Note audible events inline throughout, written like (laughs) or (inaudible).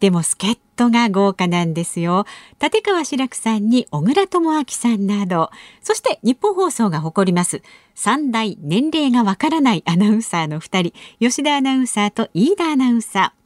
でも助っ人が豪華なんですよ。立川志らくさんに小倉智昭さんなど、そして日本放送が誇ります3大年齢がわからないアナウンサーの2人、吉田アナウンサーと飯田アナウンサー。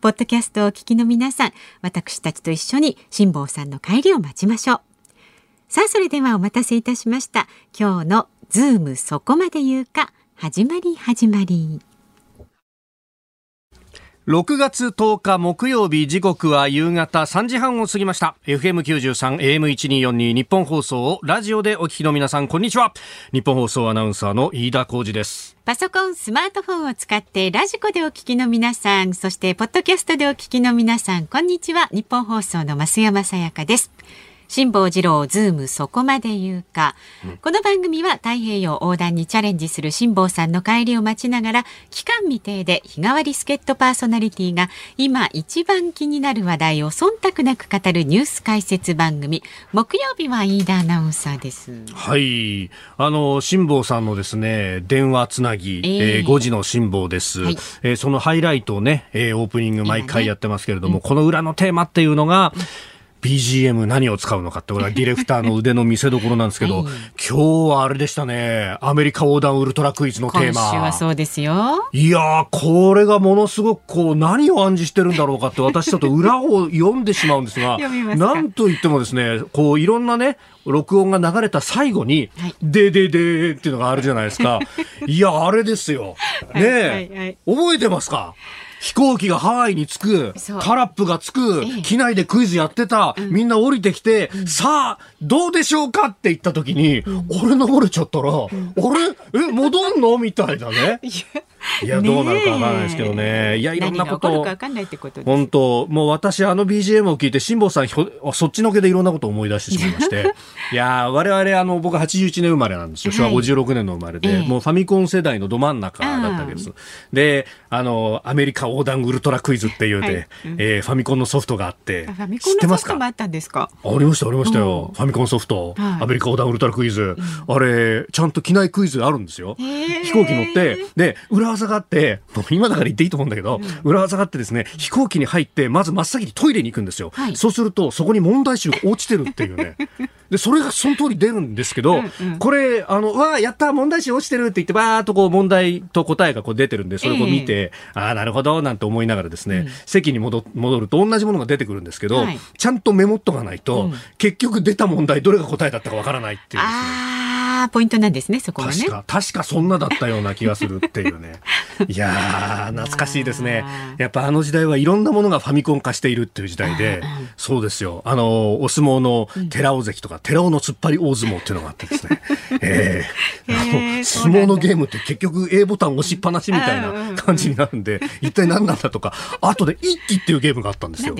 ポッドキャストをお聞きの皆さん、私たちと一緒に辛坊さんの帰りを待ちましょう。さあ、それではお待たせいたしました。今日のズームそこまで言うか、始まり始まり。6月10日木曜日時刻は夕方3時半を過ぎました。FM93 AM1242 ニッポン放送をラジオでお聞きの皆さんこんにちは。ニッポン放送アナウンサーの飯田浩司です。パソコンスマートフォンを使ってラジコでお聞きの皆さんそしてポッドキャストでお聞きの皆さんこんにちは。ニッポン放送の増山さやかです。辛坊治郎ズームそこまで言うか、うん、この番組は太平洋横断にチャレンジする辛坊さんの帰りを待ちながら期間未定で日替わり助っ人パーソナリティが今一番気になる話題を忖度なく語るニュース解説番組。木曜日は飯田アナウンサーです。はい。あの辛坊さんのですね電話つなぎ、えー、えー、5時の辛坊です、はい、えー、そのハイライトをね、えー、オープニング毎回やってますけれども、ねうん、この裏のテーマっていうのが、うん BGM 何を使うのかって、これはディレクターの腕の見せ所なんですけど、(laughs) 今日はあれでしたね、アメリカ横断ウルトラクイズのテーマ。今週はそうですよ。いやこれがものすごくこう、何を暗示してるんだろうかって、私ちょっと裏を読んでしまうんですが、なんといってもですね、こう、いろんなね、録音が流れた最後に、はい、でででっていうのがあるじゃないですか。(laughs) いや、あれですよ。ねえ、はいはいはい、覚えてますか？飛行機がハワイに着く、タラップが着く、機内でクイズやってた、みんな降りてきて、さあ、どうでしょうかって言った時に、俺登れちゃったら、俺、え、戻んの？みたいなね。(laughs) いや、どうなるかわからないですけどね。いや、いろんなこと。を。本当、もう私、あの BGM を聞いて、辛坊さんひょ、そっちのけでいろんなことを思い出してしまいまして。(laughs) いや、我々、あの、僕81年生まれなんですよ。昭和56年の生まれで、もうファミコン世代のど真ん中だったわけです。で、あの、アメリカ横断ウルトラクイズっていうで、はい、えー、ファミコンのソフトがあって、ファミコンのソフトもあったんですか？ありました、ありましたよ。ファミコンソフト、はい、アメリカ横断ウルトラクイズ。あれ、ちゃんと機内クイズあるんですよ。飛行機乗って、で、裏技があって、今だから言っていいと思うんだけど、裏技があってですね、飛行機に入って、まず真っ先にトイレに行くんですよ。はい、そうすると、そこに問題集が落ちてるっていうね。(laughs) で、それがその通り出るんですけど、うんうん、これ、あの、わあ、やった、問題集落ちてるって言って、ばーっとこう問題と答えがこう出てるんで、それを見て、えー、ああ、なるほど、なんて思いながらですね、うん、席に戻戻ると同じものが出てくるんですけど、はい、ちゃんとメモっとかないと、うん、結局出た問題どれが答えだったかわからないっていうですね。ポイントなんですね、そこはね。確か、確かそんなだったような気がするっていうね。(laughs) いやー、懐かしいですね。やっぱあの時代はいろんなものがファミコン化しているっていう時代で、そうですよ。あの、お相撲の寺尾関とか、寺尾の突っ張り大相撲っていうのがあってですね。(laughs) えー、相撲のゲームって結局 A ボタン押しっぱなしみたいな感じになるんで、一体何なんだとか、後で一気っていうゲームがあったんですよ。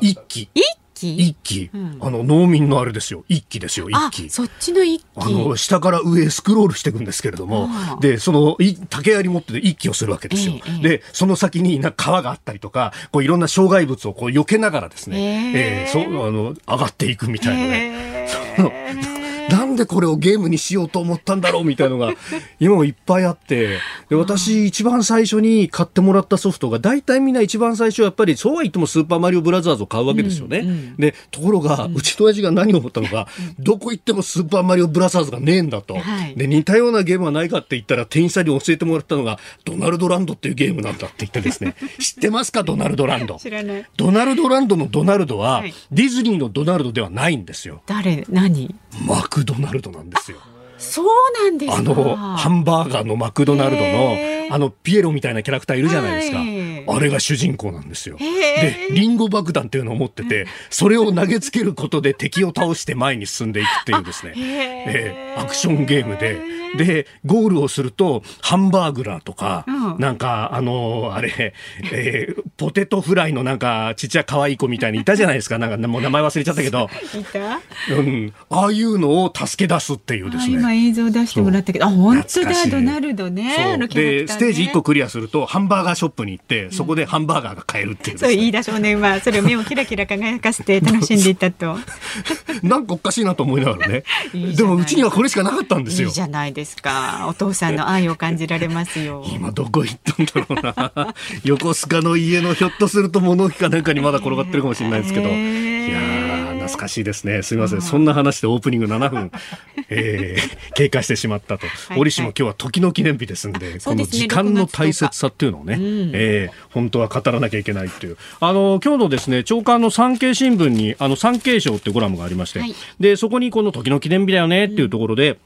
一気。一一気、うん、あの農民のあれですよ。一気ですよ一気。そっちの一気。あの下から上へスクロールしていくんですけれどもでその竹槍持って一気をするわけですよ、えー、でその先にな川があったりとかこういろんな障害物をこう避けながらですね、え。ー、えー、そうあの上がっていくみたいなね、え。(laughs) ーなんでこれをゲームにしようと思ったんだろうみたいのが (laughs) 今もいっぱいあってで私一番最初に買ってもらったソフトが大体みんな一番最初やっぱりそうは言ってもスーパーマリオブラザーズを買うわけですよね、うんうん、でところが、うちの親父が何を思ったのか、どこ行ってもスーパーマリオブラザーズがねえんだと、はい、で似たようなゲームはないかって言ったら店員さんに教えてもらったのがドナルドランドっていうゲームなんだって言ってですね。(laughs) 知ってますか？ドナルドランド。知らない。ドナルドランドのドナルドは、はい、ディズニーのドナルドではないんですよ。誰？何？マクドナルドなんですよ。そうなんですあのハンバーガーのマクドナルドのあのピエロみたいなキャラクターいるじゃないですか、はい、あれが主人公なんですよ。でリンゴ爆弾っていうのを持っててそれを投げつけることで敵を倒して前に進んでいくっていうですね、えー、アクションゲームで。でゴールをするとハンバーグラーとか、うん、なんかあのあれ、えー、ポテトフライのなんかちっちゃい可愛い子みたいにいたじゃないですか。なんかもう名前忘れちゃったけど。いた、うん、ああいうのを助け出すっていうですね。今映像出してもらったけど。あ本当だ。ドナルドね。ね。でステージ1個クリアするとハンバーガーショップに行ってそこでハンバーガーが買えるっていう、ね、そう飯田少年はそれを目をキラキラ輝かせて楽しんでいたと。(laughs) なんかおかしいなと思いながらね。(laughs) でもうちにはこれしかなかったんですよ。いいじゃないですか。お父さんの愛を感じられますよ。(laughs) 今どこ行ったんだろうな。横須賀の家のひょっとすると物置かなんかにまだ転がってるかもしれないですけど、いや懐かしいですね。すみません。そんな話でオープニング7分、(laughs) えー、経過してしまったと。折しも今日は時の記念日ですんで、この時間の大切さっていうのをね、うえー、本当は語らなきゃいけないっていう。あの、今日のですね、長官の産経新聞に、あの、産経省ってコラムがありまして、はい、で、そこにこの時の記念日だよねっていうところで、うん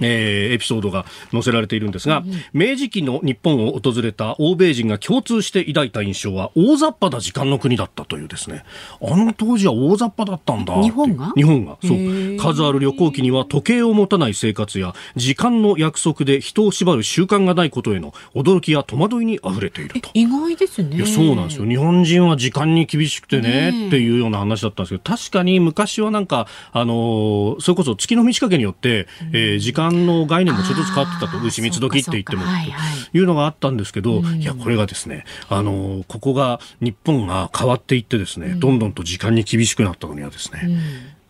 えー、エピソードが載せられているんですが、うん明治期の日本を訪れた欧米人が共通して抱いた印象は大雑把な時間の国だったというですね。あの当時は大雑把だったんだ日本が？日本が。そう。数ある旅行記には時計を持たない生活や時間の約束で人を縛る習慣がないことへの驚きや戸惑いにあふれていると。意外ですね。いやそうなんですよ。日本人は時間に厳しくてねっていうような話だったんですけど確かに昔はなんかあのそれこそ月の満ち欠けによって、えー、時間間の概念もちょっとずつ変わってたと牛蜜時って言ってもというのがあったんですけど、いやこれがですねあのここが日本が変わっていってですね、どんどんと時間に厳しくなったのにはですね、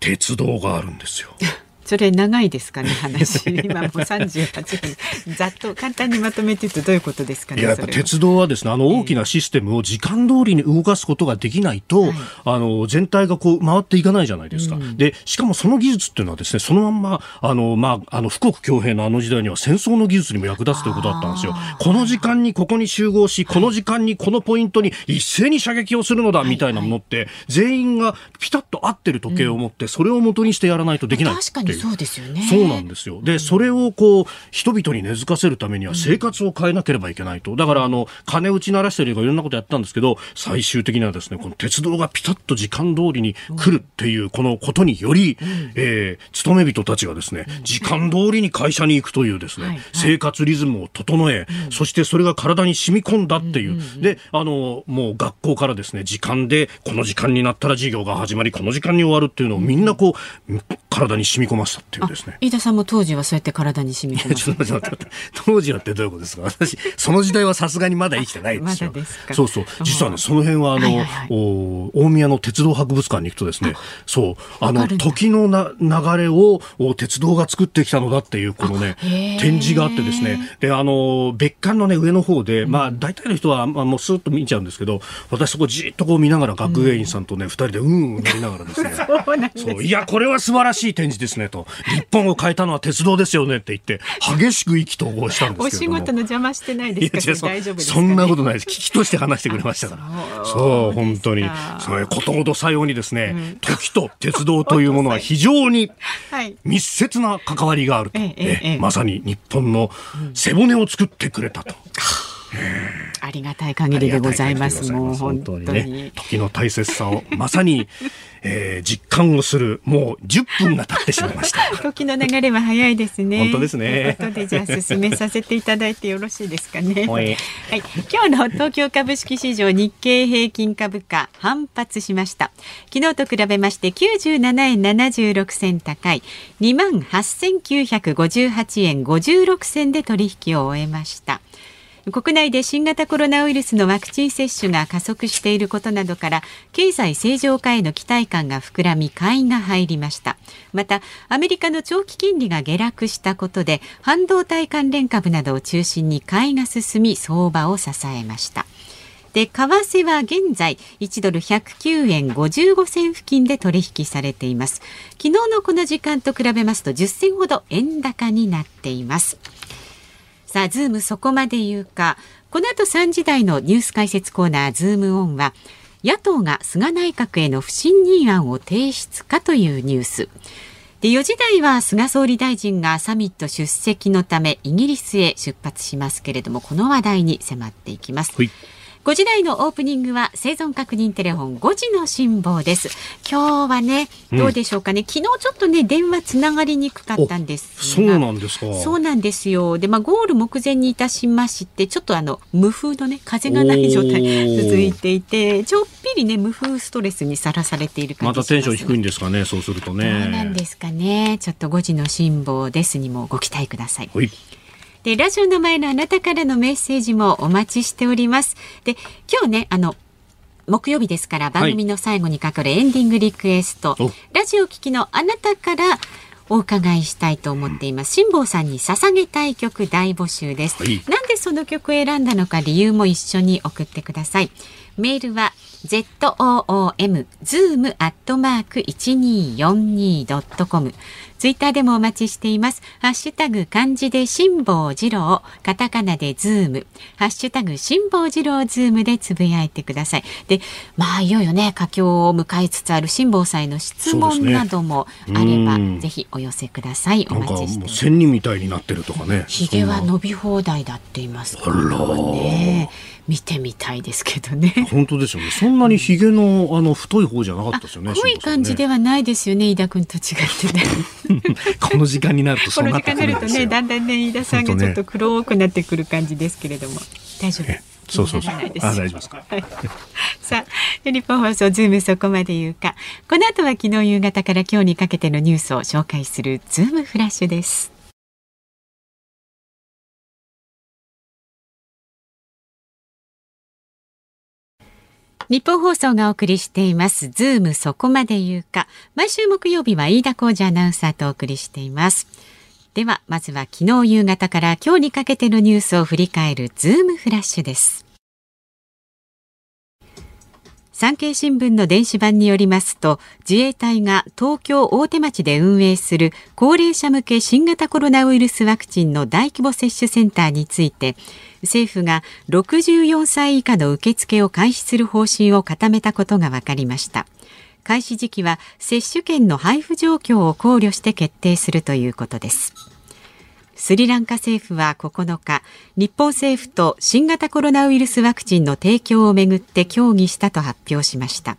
鉄道があるんですよ。(laughs) それ長いですかね話。(laughs) 今もう38分。ざっと簡単にまとめて言うとどういうことですかねやっぱ鉄道はですねあの大きなシステムを時間通りに動かすことができないと、あの全体がこう回っていかないじゃないですか、うん、でしかもその技術っていうのはですねそのまんまあの、まあ、あの富国強兵のあの時代には戦争の技術にも役立つということだったんですよ。この時間にここに集合しこの時間にこのポイントに一斉に射撃をするのだみたいなものって、全員がピタッと合ってる時計を持って、それを元にしてやらないとできない確かにそうですよね。そうなんですよ。で、それをこう、人々に根付かせるためには生活を変えなければいけないと。だから、あの、金打ち鳴らしたりとかいろんなことやったんですけど、最終的にはですね、この鉄道がピタッと時間通りに来るっていう、このことにより、えー、勤め人たちがですね、時間通りに会社に行くというですね、生活リズムを整え、そしてそれが体に染み込んだっていう。で、あの、もう学校からですね、時間で、この時間になったら授業が始まり、この時間に終わるっていうのをみんなこう、体に染み込ませたっていうですね。飯田さんも当時はそうやって体に染みて待って当時はってどういうことですか？私その時代はさすがにまだ生きてないですよま、そうそう。実はねその辺はあの、はいはいはい、お大宮の鉄道博物館に行くとですねそうあの時のな流れを鉄道が作ってきたのだっていうこのね展示があってですね。であの別館のね上の方で、うん、まあ大体の人は、まあ、もうスーッと見ちゃうんですけど私そこじっとこう見ながら学芸員さんとね二、人でうんうんなりながらですね。(laughs) そういやこれは素晴らしい展示ですねと日本を変えたのは鉄道ですよねって言って激しく意気投合したんですけどお仕事の邪魔してないですか、大丈夫ですか、ね、そんなことないです。危機として話してくれましたから。そう。本当に。そういうことごとさようにですね、うん、時と鉄道というものは非常に密接な関わりがあると、はいえまさに日本の背骨を作ってくれたと。ありがたい限りでございます。もう本当に。ね、時の大切さをまさに (laughs) えー、実感をするもう10分が経ってしまいました。(laughs) 時の流れは早いですね。本当ですね。とでじゃあ進めさせていただいてよろしいですかね。(laughs) はい、今日の東京株式市場日経平均株価反発しました。昨日と比べまして97円76銭高い。2万8958円56銭で取引を終えました国内で新型コロナウイルスのワクチン接種が加速していることなどから経済正常化への期待感が膨らみ買いが入りました。またアメリカの長期金利が下落したことで半導体関連株などを中心に買いが進み相場を支えました。で為替は現在1ドル109円55銭付近で取引されています。昨日のこの時間と比べますと10銭ほど円高になっています。さあ、ズームそこまで言うか。この後3時台のニュース解説コーナー、ズームオンは、野党が菅内閣への不信任案を提出かというニュース。で4時台は菅総理大臣がサミット出席のためイギリスへ出発しますけれどもこの話題に迫っていきます。はい5時台のオープニングは生存確認テレフォン5時の辛抱です。今日はね、どうでしょうかね、うん、昨日ちょっとね、電話つながりにくかったんですそうなんですか。そうなんですよ。で、まあ、ゴール目前にいたしまして、ちょっとあの、無風のね、風がない状態続いていて、ちょっぴりね、無風ストレスにさらされている感じまたテンション低いんですかね、そうするとね。そうなんですかね。ちょっと5時の辛抱ですにもご期待ください。はいで、ラジオの前のあなたからのメッセージもお待ちしております。で、今日ね、あの、木曜日ですから番組の最後にかかるエンディングリクエスト、はい、ラジオ聴きのあなたからお伺いしたいと思っています。辛坊さんに捧げたい曲大募集です、はい、なんでその曲を選んだのか理由も一緒に送ってください。メールは zoom zoom アットマーク 1242.com ツイッターでもお待ちしています。ハッシュタグ漢字で辛坊治郎、カタカナでズーム、ハッシュタグ辛坊治郎ズームでつぶやいてください。で、まあいよいよね、佳境を迎えつつある辛坊さんへの質問などもあれば、ね、ぜひお寄せください。お待ちしてます。仙人みたいになってるとかね。髭は伸び放題だって言いますからね。見てみたいですけどね。本当ですよね。そんなにひげのあの太い方じゃなかったですよね。濃い感じではないですよね。飯田君と違ってね。(laughs) この時間になるとそうなってくるんですよ。この時間になるとね、だんだんね飯田さんがちょっと黒くなってくる感じですけれども、大丈夫。そうそうそう。あ、大丈夫ですか。はい、(laughs) さあ、ニッポン放送ズームそこまで言うか。この後は昨日夕方から今日にかけてのニュースを紹介するズームフラッシュです。ニッポン放送がお送りしています。ズームそこまで言うか。毎週木曜日は飯田浩司アナウンサーとお送りしています。ではまずは昨日夕方から今日にかけてのニュースを振り返るズームフラッシュです。産経新聞の電子版によりますと自衛隊が東京大手町で運営する高齢者向け新型コロナウイルスワクチンの大規模接種センターについて政府が64歳以下の受付を開始する方針を固めたことが分かりました。開始時期は接種券の配布状況を考慮して決定するということです。スリランカ政府は9日日本政府と新型コロナウイルスワクチンの提供をめぐって協議したと発表しました。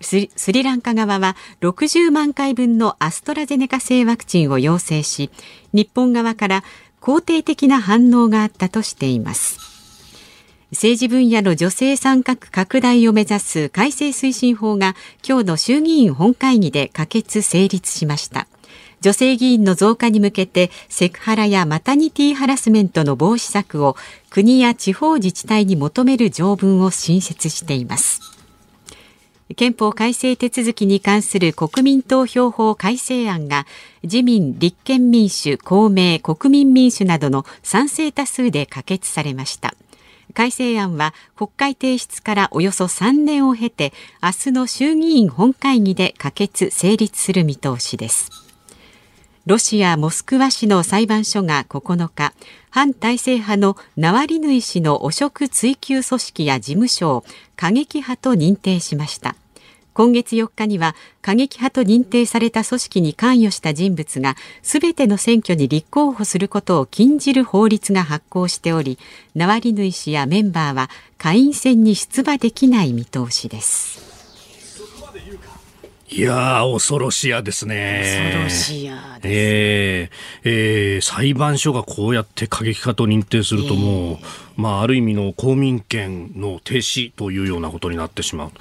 スリランカ側は60万回分のアストラゼネカ製ワクチンを要請し日本側から肯定的な反応があったとしています。政治分野の女性参画拡大を目指す改正推進法が今日の衆議院本会議で可決成立しました。女性議員の増加に向けてセクハラやマタニティハラスメントの防止策を国や地方自治体に求める条文を新設しています。憲法改正手続きに関する国民投票法改正案が自民、立憲民主、公明、国民民主などの賛成多数で可決されました。改正案は国会提出からおよそ3年を経て明日の衆議院本会議で可決成立する見通しですロシア・モスクワ市の裁判所が9日反体制派のナワリヌイ氏の汚職追及組織や事務所を過激派と認定しました今月4日には過激派と認定された組織に関与した人物がすべての選挙に立候補することを禁じる法律が発効しておりナワリヌイ氏やメンバーは下院選に出馬できない見通しですいや恐ろしやですね。恐ろしやです、ね、えー、えー、裁判所がこうやって過激派と認定するともう、えー、まあ、ある意味の公民権の停止というようなことになってしまう。うん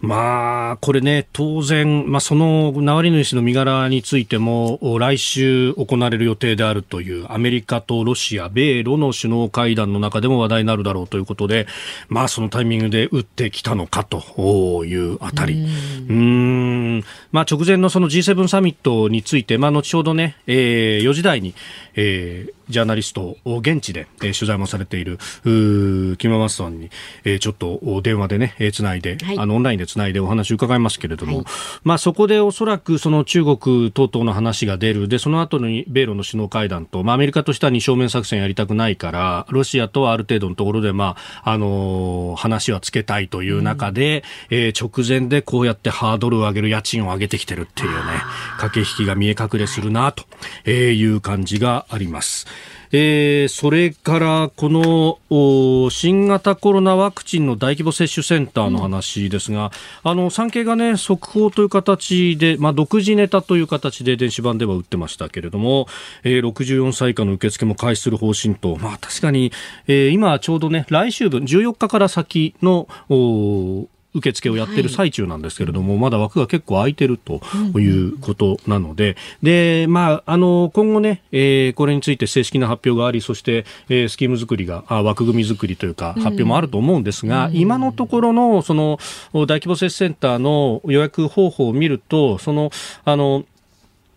まあ、これね、当然、まあ、そのナワリヌイ氏の身柄についても、来週行われる予定であるという、アメリカとロシア、米ロの首脳会談の中でも話題になるだろうということで、まあ、そのタイミングで打ってきたのかというあたり。うん、まあ、直前のその G7 サミットについて、まあ、後ほどね、えー、4時台に、えー、ジャーナリスト、現地で、えー、取材もされている、木間松さんに、えー、ちょっと電話でね、えー、つないで、はい、あの、オンラインでつないでお話を伺いますけれども、はい、まあ、そこでおそらくその中国等々の話が出る、で、その後に米ロの首脳会談と、まあ、アメリカとしては二正面作戦やりたくないから、ロシアとはある程度のところで、まあ、あのー、話はつけたいという中で、うん、えー、直前でこうやってハードルを上げる、家賃を上げてきてるっていうね、駆け引きが見え隠れするなという感じがあります。えー、それからこの新型コロナワクチンの大規模接種センターの話ですが、うん、あの産経がね速報という形で、まあ、独自ネタという形で電子版では打ってましたけれども、えー、64歳以下の受付も開始する方針と、まあ、確かに、えー、今ちょうどね来週分14日から先の受付をやってる最中なんですけれども、はい、まだ枠が結構空いてるということなので、で、まあ、あの、今後ね、えー、これについて正式な発表があり、そして、えー、スキーム作りが、あ枠組み作りというか、発表もあると思うんですが、うん、今のところの、その、大規模接種センターの予約方法を見ると、その、あの、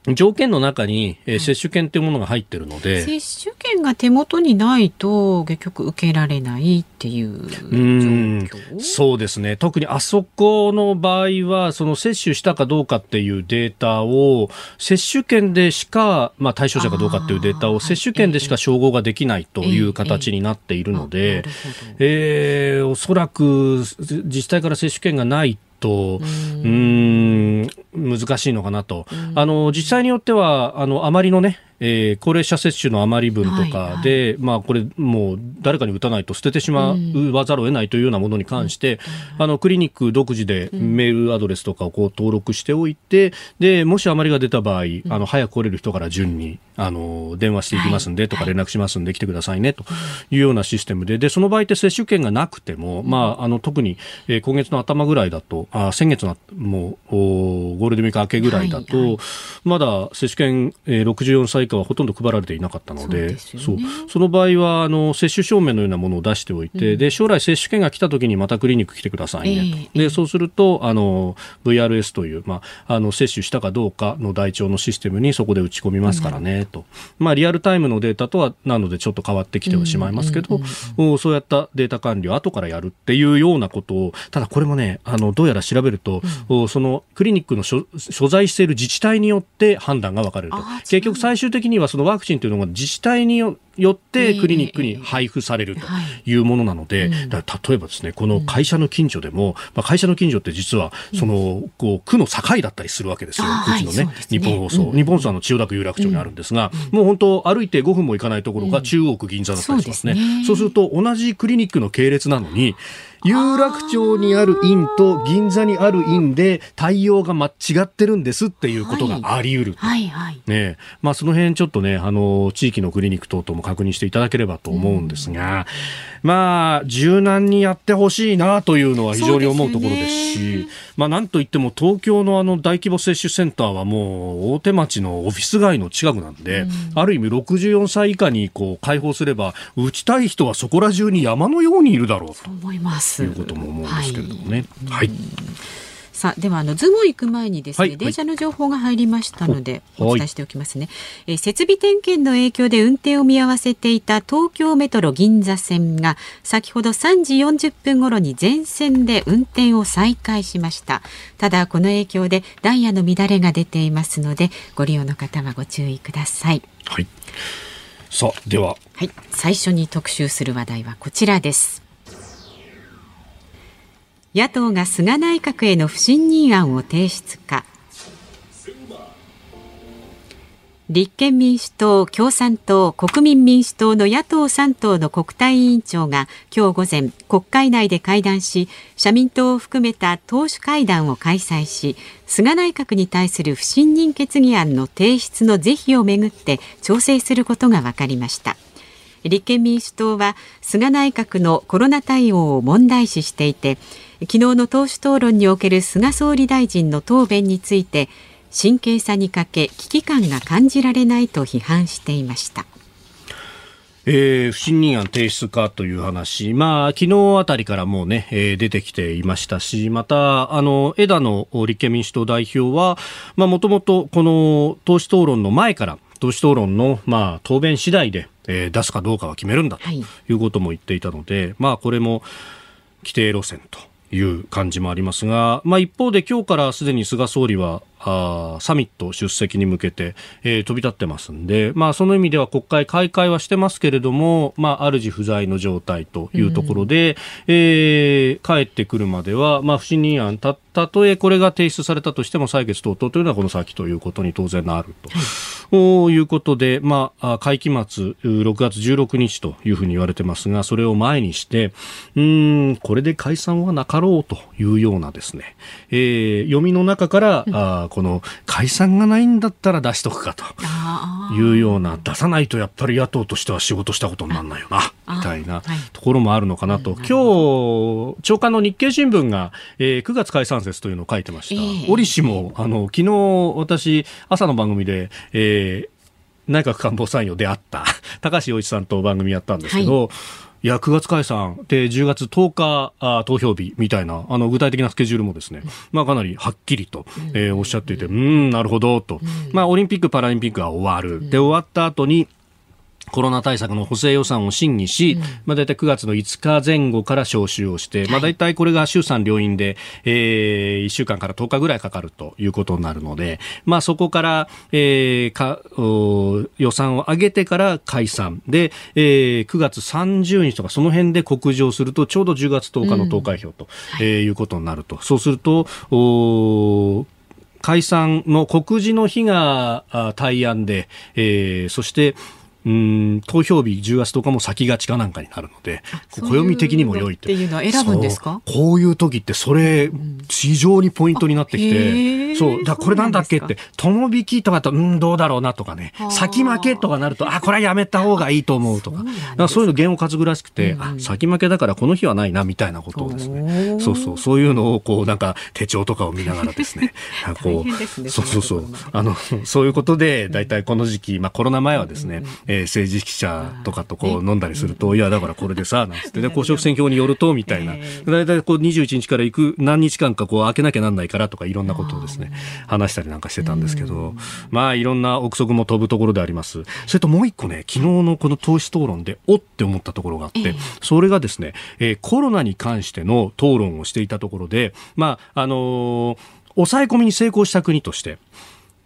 条件の中に、えー、接種券というものが入ってるので、接種券が手元にないと結局受けられないっていう状そうですね。特にあそこの場合はその接種したかどうかっていうデータを接種券でしか、まあ、対象者かどうかっていうデータを接種券でしか照合ができないという形になっているので、えー、おそらく自治体から接種券がないと、うん難しいのかなと。あの、実際によっては、あの、あまりのね、えー、高齢者接種の余り分とかで、はいはい、まあ、これ、もう誰かに打たないと捨ててしまわざるを得ないというようなものに関して、うん、あのクリニック独自でメールアドレスとかをこう登録しておいて、でもし余りが出た場合、あの早く来れる人から順にあの電話していきますんでとか連絡しますんで来てくださいねというようなシステムで、でその場合って接種券がなくても、まあ、あの特に、えー、今月の頭ぐらいだと、あ先月のもうゴールデンウィーク明けぐらいだと、まだ接種券、えー、64歳はほとんど配られていなかったので、そう、ね、その場合はあの接種証明のようなものを出しておいて、うん、で将来接種券が来た時にまたクリニック来てくださいね、えー、でそうするとあの VRS という、まあ、あの接種したかどうかの台帳のシステムにそこで打ち込みますからね、うん、と、まあ、リアルタイムのデータとはなのでちょっと変わってきてはしまいますけど、うん、そうやったデータ管理を後からやるっていうようなことをただこれもねあのどうやら調べると、そのクリニックの所在している自治体によって判断が分かれると。結局最終的にはそのワクチンというのが自治体によよってクリニックに配布されるというものなので、例えばですね、この会社の近所でも、まあ、会社の近所って実は、その、こう、区の境だったりするわけですよ。うちのね、日本放送。日本放送の千代田区有楽町にあるんですが、もう本当歩いて5分も行かないところが中央区銀座だったりしますね。そうすると、同じクリニックの系列なのに、有楽町にある院と銀座にある院で対応がま違ってるんですっていうことがあり得る、はいはい、ねまあ、その辺ちょっとねあの地域のクリニック等々も確認していただければと思うんですが、まあ柔軟にやってほしいなというのは非常に思うところですしまあ、なんといっても東京のあの大規模接種センターはもう大手町のオフィス街の近くなんで、うん、ある意味64歳以下にこう開放すれば打ちたい人はそこら中に山のようにいるだろうと。思います。いうことも思うんですけれどもね。はい、はいさあではあのズモ行く前にですね、はい、電車の情報が入りましたのでお伝えしておきますね、えー、設備点検の影響で運転を見合わせていた東京メトロ銀座線が先ほど3時40分頃に全線で運転を再開しました。ただこの影響でダイヤの乱れが出ていますのでご利用の方はご注意ください。はい。さあでは。はい。最初に特集する話題はこちらです野党が菅内閣への不信任案を提出か。立憲民主党、共産党、国民民主党の野党3党の国対委員長が今日午前国会内で会談し社民党を含めた党首会談を開催し菅内閣に対する不信任決議案の提出の是非をめぐって調整することが分かりました。立憲民主党は菅内閣のコロナ対応を問題視していて昨日の党首討論における菅総理大臣の答弁について神経差に欠け危機感が感じられないと批判していました。えー、不信任案提出かという話、まあ、昨日あたりからもうね、えー、出てきていましたし、また、あの、枝野立憲民主党代表は、まあ、もともとこの党首討論の前から、党首討論の、まあ、答弁次第で、えー、出すかどうかは決めるんだということも言っていたので、はい、まあ、これも規定路線という感じもありますが、まあ、一方で今日からすでに菅総理はあサミット出席に向けて、えー、飛び立ってますんで、まあ、その意味では国会開会はしてますけれども、まあ、主不在の状態というところで、うん、えー、帰ってくるまでは、まあ、不信任案たたとえこれが提出されたとしても採決等々というのはこの先ということに当然なると、はい、いうことで、まあ、会期末6月16日というふうに言われてますがそれを前にしてうんこれで解散はなかろうというようなですね、えー、読みの中から、うん、あこの解散がないんだったら出しとくかと。いうような出さないとやっぱり野党としては仕事したことにならないよな。みたいなところもあるのかなと、はい、今日長官の日経新聞が、えー、9月解散説というのを書いてました。えー、折しも、あの、昨日私、朝の番組で、えー、内閣官房参与であった。(laughs) 高橋洋一さんと番組やったんですけど、はい。いや、9月解散。で10月10日あ投票日みたいな、あの、具体的なスケジュールもですね、まあかなりはっきりと、えー、おっしゃっていて、うん、なるほど、と。まあオリンピック・パラリンピックが終わる。で、終わった後に、コロナ対策の補正予算を審議し、うん、まあ、大体9月の5日前後から召集をして、はい、まあ、大体これが衆参両院で、えー、1週間から10日ぐらいかかるということになるので、まあ、そこから、えー、か予算を上げてから解散。で、えー、9月30日とかその辺で告示をするとちょうど10月10日の投開票と、うん、えー、いうことになると。そうするとお解散の告示の日が対案で、えー、そしてうん投票日10月10日も先がちかなんかになるので暦的にも良いっていうのは選ぶんですか？こういう時ってそれ非常にポイントになってきて、そう。だこれなんだっけって友引きとかとうんどうだろうなとかね。先負けとかなるとあこれはやめた方がいいと思うとか。そうそういうの弦を担ぐらしくて、うん、あ先負けだからこの日はないなみたいなことをですね。そうそう。そういうのをこうなんか手帳とかを見ながらですね。(laughs) こう、ね、そうそうそう。あのそういうことで大体この時期、まあ、コロナ前はですね、えー、政治記者とかとこう飲んだりすると、いや、だからこれでさ、なんつってね、(laughs) 公職選挙によると、みたいな、大体こう21日から行く何日間かこう開けなきゃなんないからとか、いろんなことをですね、話したりなんかしてたんですけど、まあ、いろんな憶測も飛ぶところであります。それともう一個ね、昨日のこの党首討論で、おって思ったところがあって、それがですね、えー、コロナに関しての討論をしていたところで、まあ、あのー、抑え込みに成功した国として、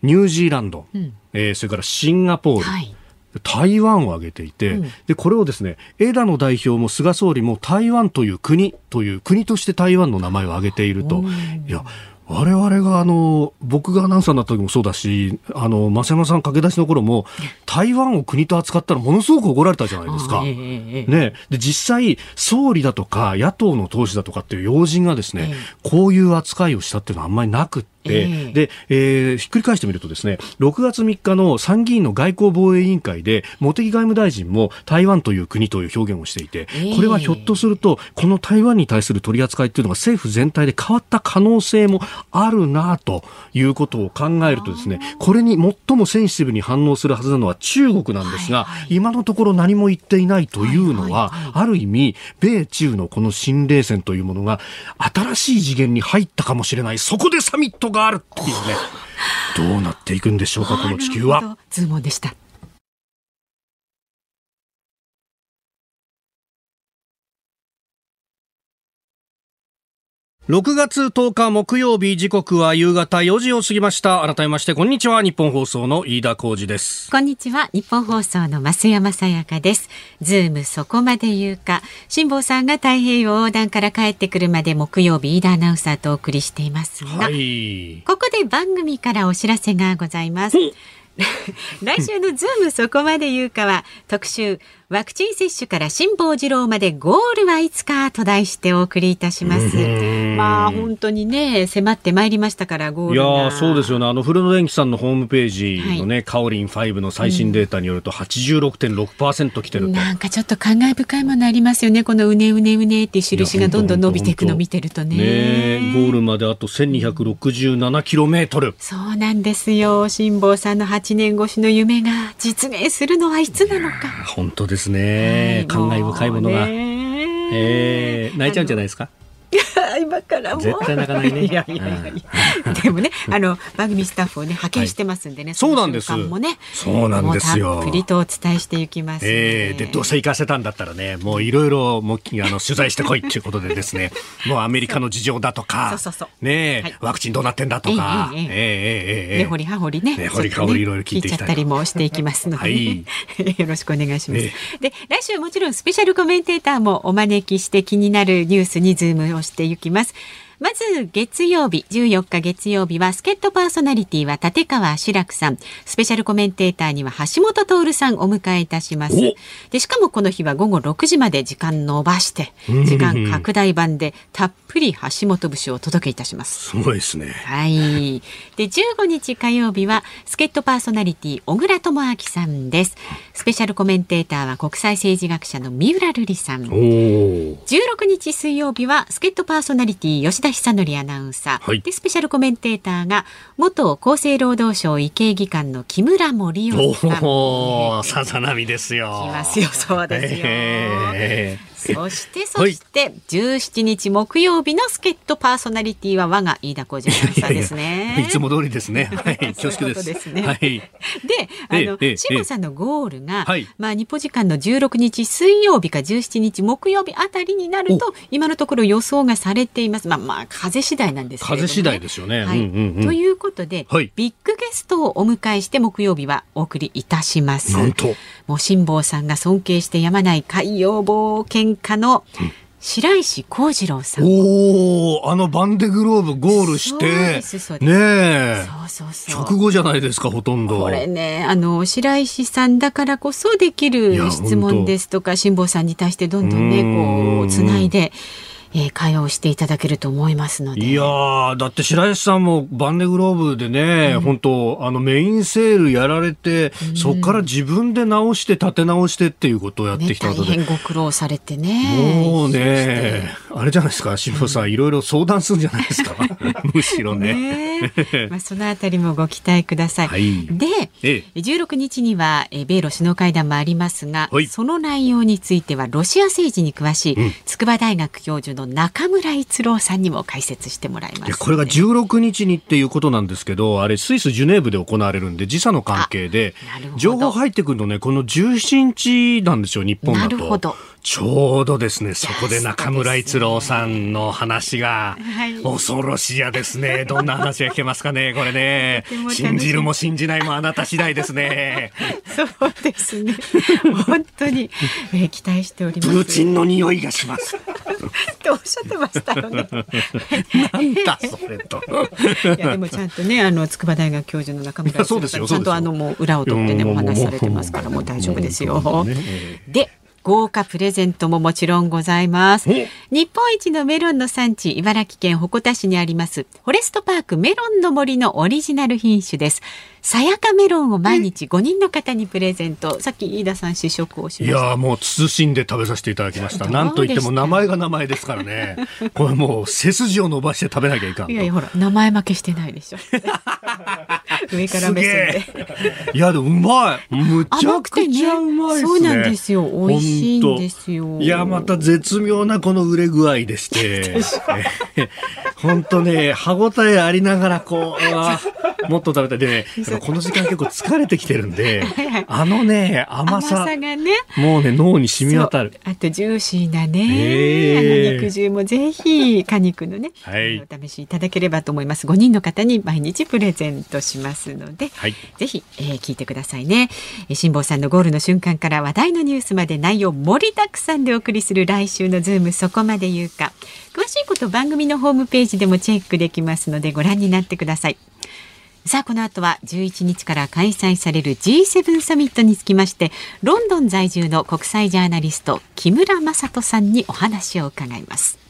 ニュージーランド、うん、えー、それからシンガポール、はい台湾を挙げていて、うん、でこれをですね枝野代表も菅総理も台湾という国という国として台湾の名前を挙げていると。いや我々があの僕がアナウンサーになった時もそうだしあの増山さん駆け出しの頃も台湾を国と扱ったらものすごく怒られたじゃないですか。ね、で実際総理だとか野党の党首だとかっていう要人がですね、こういう扱いをしたっていうのはあんまりなくて。えー、で、えー、ひっくり返してみるとですね、6月3日の参議院の外交防衛委員会で、茂木外務大臣も台湾という国という表現をしていて、これはひょっとすると、この台湾に対する取り扱いっていうのが政府全体で変わった可能性もあるなということを考えるとですね、これに最もセンシティブに反応するはずなのは中国なんですが、はいはい、今のところ何も言っていないというのは、はいはいはい、ある意味、米中のこの新冷戦というものが新しい次元に入ったかもしれない。そこでサミットがあるっていうねどうなっていくんでしょうかこの地球は。ズームでした6月10日木曜日時刻は夕方4時を過ぎました。改めましてこんにちは。ニッポン放送の飯田浩司です。こんにちは。ニッポン放送の増山さやかです。ズームそこまで言うか。辛坊さんが太平洋横断から帰ってくるまで木曜日飯田アナウンサーとお送りしていますが、はい、ここで番組からお知らせがございます。(laughs) 来週のズームそこまで言うかは特集ワクチン接種から辛坊治郎までゴールはいつかと題してお送りいたします。まあ本当にね迫ってまいりましたからゴールいやそうですよね。あの古野電機さんのホームページのね、はい、カオリン5の最新データによると86.6%来てると、なんかちょっと感慨深いものありますよね。このうねうねうねっていう印がどんどん伸びていくのを見てるとね。ねゴールまであと1267キロメートル。そうなんですよ。辛坊さんの8年越しの夢が実現するのはいつなのか。本当ですね、はい、感慨深いものが、えー、泣いちゃうんじゃないですか？(laughs) 今からも絶対泣かないね。(laughs) いやいやいやでもね、あの番組スタッフをね派遣してますんでね。はい、そうなんです。もね、そうなんですよ。たっぷりとお伝えしていきます、ね。ええー、でどうせ行かせたんだったらね、もういろいろもうあの取材してこいっていうことでですね、(laughs) もうアメリカの事情だとか、ね、はい、ワクチンどうなってんだとか、えええええええ根掘り葉掘りね、根掘り葉掘りいろいろ聞いていきたりもしていきますので、ね、はい、よろしくお願いします。で来週もちろんスペシャルコメンテーターもお招きして気になるニュースにズームをしていきます。まず月曜日14日月曜日は助っ人パーソナリティは立川志らくさん。スペシャルコメンテーターには橋下徹さんお迎えいたします。でしかもこの日は午後6時まで時間伸ばして時間拡大版でたっぷり橋下節をお届けいたします。すごいですね。はい。で15日火曜日は助っ人パーソナリティ小倉智昭さんです。スペシャルコメンテーターは国際政治学者の三浦瑠麗さん。16日水曜日は助っ人パーソナリティ吉田久典アナウンサー、はい、でスペシャルコメンテーターが元厚生労働省医系技官の木村盛夫さん。おお、さざ波ですよ。きますよ、そうですよ。えーそしてそして17日木曜日の助っ人パーソナリティは我が飯田浩二アナウンサーですね。いつも通りですね。(laughs) はい、恐縮です。ですね。はい。で、あの志保さんのゴールが、はい、まあ日本時間の16日水曜日か17日木曜日あたりになると今のところ予想がされています。まあまあ風次第なんですけれども、ね、風次第ですよね。はい。うんうんうん、ということで、はい、ビッグゲストをお迎えして木曜日はお送りいたします。なんと。もう辛坊さんが尊敬してやまない海洋冒険家の、うん白石幸次郎さん。おお、あのバンデグローブゴールして。ねえ。そうそうそう。直後じゃないですか、ほとんど。これね、あの、白石さんだからこそできる質問ですとか、辛坊さんに対してどんどんね、こう、つないで。えー、会話をしていただけると思いますので。いやだって白石さんもバンデグローブでね、うん、本当あのメインセールやられて、うん、そこから自分で直して立て直してっていうことをやってきたので。ね、大変ご苦労されてね。もうね、あれじゃないですか、辛坊さん、いろいろ相談するんじゃないですか。(laughs) むしろね。ねまあそのあたりもご期待ください。はい、で、ええ、16日には、え米ロ首脳会談もありますが、はい、その内容についてはロシア政治に詳しい、筑波大学教授のの中村逸郎さんにも解説してもらいます、これが16日にっていうことなんですけどあれスイス・ジュネーブで行われるんで時差の関係で情報入ってくるのねこの17日なんですよ日本だと。ちょうどですね、そこで中村逸郎さんの話が、恐ろしやですね。(laughs) どんな話が聞けますかね、これね。信じるも信じないもあなた次第ですね。そうですね。本当に、えー、期待しております。プーチンの匂いがします。っておっしゃってましたよね。なんだそれと。いやでもちゃんとねあの筑波大学教授の中村さんちゃんとあのもう裏を取ってねお話されてますからもう大丈夫ですよ。で豪華プレゼントももちろんございます。日本一のメロンの産地、茨城県鉾田市にあります、フォレストパークメロンの森のオリジナル品種です。さやかメロンを毎日5人の方にプレゼント。さっき飯田さん試食をしました。いやもう慎んで食べさせていただきました。なんといっても名前が名前ですからね。(laughs) これもう背筋を伸ばして食べなきゃいかん。いやいやほら名前負けしてないでしょ。(laughs) 上から目線で。いやでもうまい。むちゃくちゃうまい、ね、そうなんですよ。美味しいんですよ。いやまた絶妙なこの売れ具合でして。(laughs) 本当ね歯ごたえありながらこうもっと食べたいでね。この時間結構疲れてきてるんで、(laughs) あのね、甘さがね、もうね、脳に染み渡る。あとジューシーなね、えー、肉汁もぜひ果肉のね、はい、お試しいただければと思います。5人の方に毎日プレゼントしますので、はい、ぜひ、えー、聞いてくださいね。辛坊さんのゴールの瞬間から話題のニュースまで内容盛りだくさんでお送りする来週のズームそこまで言うか。詳しいこと番組のホームページでもチェックできますのでご覧になってください。さあこの後は11日から開催される G7 サミットにつきましてロンドン在住の国際ジャーナリスト木村正人さんにお話を伺います。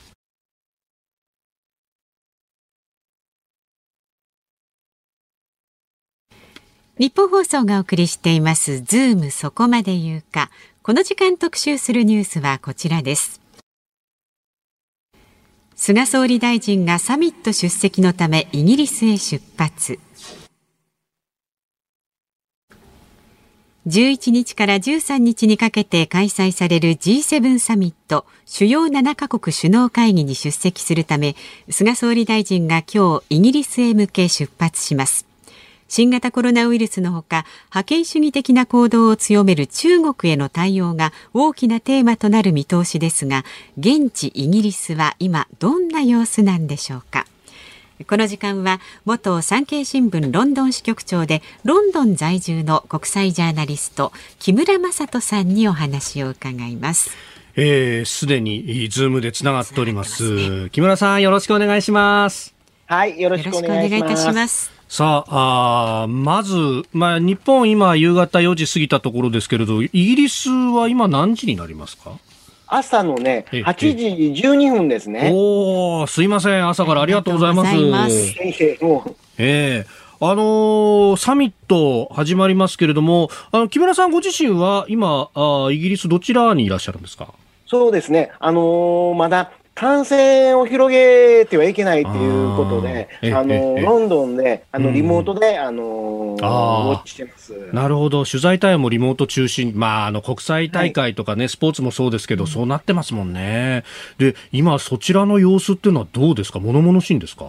ニッポン放送がお送りしていますズームそこまで言うか。この時間特集するニュースはこちらです。菅総理大臣がサミット出席のためイギリスへ出発。11日から13日にかけて開催される G7 サミット主要7カ国首脳会議に出席するため菅総理大臣が今日イギリスへ向け出発します。新型コロナウイルスのほか覇権主義的な行動を強める中国への対応が大きなテーマとなる見通しですが現地イギリスは今どんな様子なんでしょうか。この時間は元産経新聞ロンドン支局長でロンドン在住の国際ジャーナリスト木村正人さんにお話を伺います。す、えー、で、にズームでつながっております、ね、木村さんよろしくお願いします。はいよろしくお願いいたします。さああまず、まあ、日本今夕方4時過ぎたところですけれどイギリスは今何時になりますか？朝のね、8時12分ですね。おお、すいません。朝からありがとうございます。ますええー、あのー、サミット始まりますけれども、あの木村さんご自身は今あ、イギリスどちらにいらっしゃるんですか？そうですね。あのー、まだ感染を広げてはいけないということで、あのロンドンであのリモートで、うん、あのウォッチしてます。なるほど、取材対応もリモート中心、まあ、あの国際大会とかね、はい、スポーツもそうですけど、そうなってますもんね。で、今、そちらの様子っていうのはどうですか、ものものしいんですか？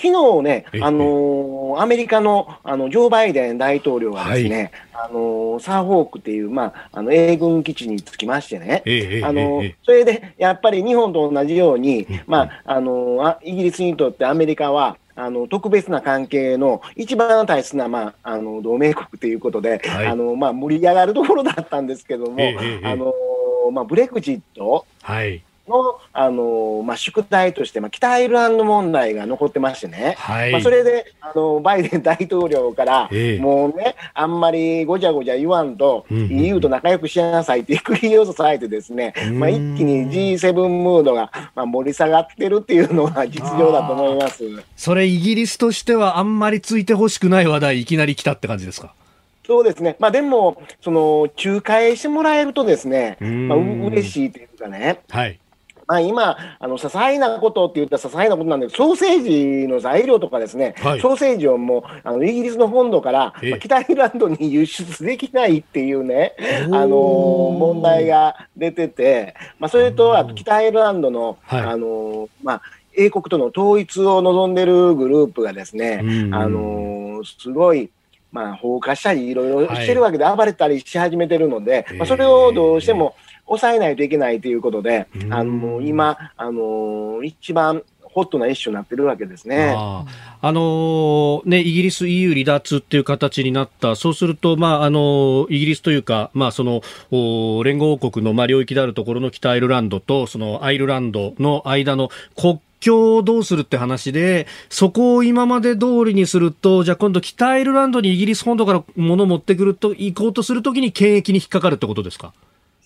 昨日ね、あのー、アメリカのあのジョー・バイデン大統領がですね、はい、あのー、サーホークっていう、まあ、あの米軍基地につきましてね、あのー、それでやっぱり日本と同じように、まああのイギリスにとってアメリカは、あの特別な関係の一番大切な、まあ、あの同盟国ということで、はい、あのまあ、盛り上がるところだったんですけども、あのまあ、ブレグジット、はいの、あのまあ、宿題として、まあ、北アイルランド問題が残ってましてね、はい、まあ、それであのバイデン大統領から、えー、もうね、あんまりごちゃごちゃ言わんと、うんうん、EU と仲良くしなさいってクリをされてですね、まあ、一気に G7 ムードが、まあ、盛り下がってるっていうのが実情だと思います。それ、イギリスとしてはあんまりついてほしくない話題、いきなり来たって感じですか？そうですね、まあ、でも、その仲介してもらえるとですね、まあ、う嬉しいというかね、はいまあ、今、あの些細なことって言ったら些細なことなんで、ソーセージの材料とかですね、はい、ソーセージをもうあのイギリスの本土から、まあ、北アイルランドに輸出できないっていうね、あの問題が出てて、まあ、それと、あと北アイルランドの、はい、あのまあ、英国との統一を望んでるグループがですね、あのすごい、まあ、放火したり、いろいろしてるわけで、暴れたりし始めてるので、まあ、それをどうしても、抑えないといけないということで、あの今、あの一番ホットなイッシュになってるわけですね。あ、あのー、ね、イギリス EU 離脱っていう形になった。そうすると、まあ、あのー、イギリスというか、まあ、その、連合王国の、まあ、領域であるところの北アイルランドと、そのアイルランドの間の国境をどうするって話で、そこを今まで通りにすると、じゃあ今度北アイルランドにイギリス本土から物を持ってくると、行こうとするときに検疫に引っかかるってことですか？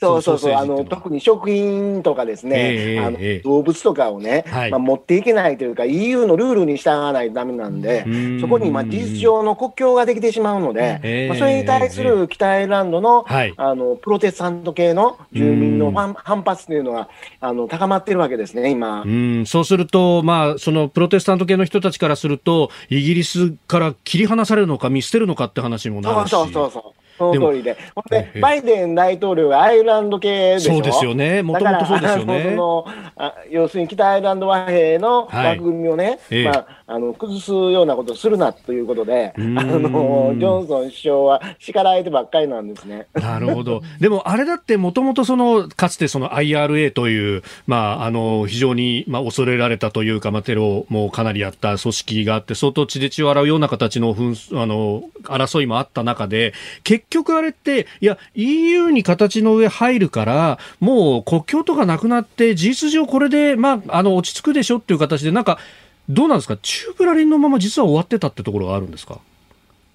そうそうそう、あの特に食品とかですね、えー、あの、えー、動物とかをね、はい、まあ、持っていけないというか、EU のルールに従わないとだめなんで、そこにまあ事実上の国境ができてしまうので、えー、まあ、それに対する北アイルランドの,、あのプロテスタント系の住民の反発というのがあの高まってるわけですね、今。うん。そうすると、まあ、そのプロテスタント系の人たちからすると、イギリスから切り離されるのか、見捨てるのかって話もなるし。そうそうそうそうその通りで。ほんで、バイデン大統領がアイルランド系でしょ？そうですよね。もともとそうですよね。(laughs) 要するに北アイルランド和平の枠組みをね、はい、まあ、あの崩すようなことをするなということで、あのジョンソン首相は叱られてばっかりなんですね。なるほど。でもあれだってもともとそのかつてその IRA というまああの非常にまあ恐れられたというかまあテロもかなりやった組織があって相当血で血を洗うような形の紛あの争いもあった中で結局あれっていや EU に形の上入るからもう国境とかなくなって事実上これでまああの落ち着くでしょっていう形でなんかどうなんですか、中ブラリンのまま実は終わってたってところがあるんですか？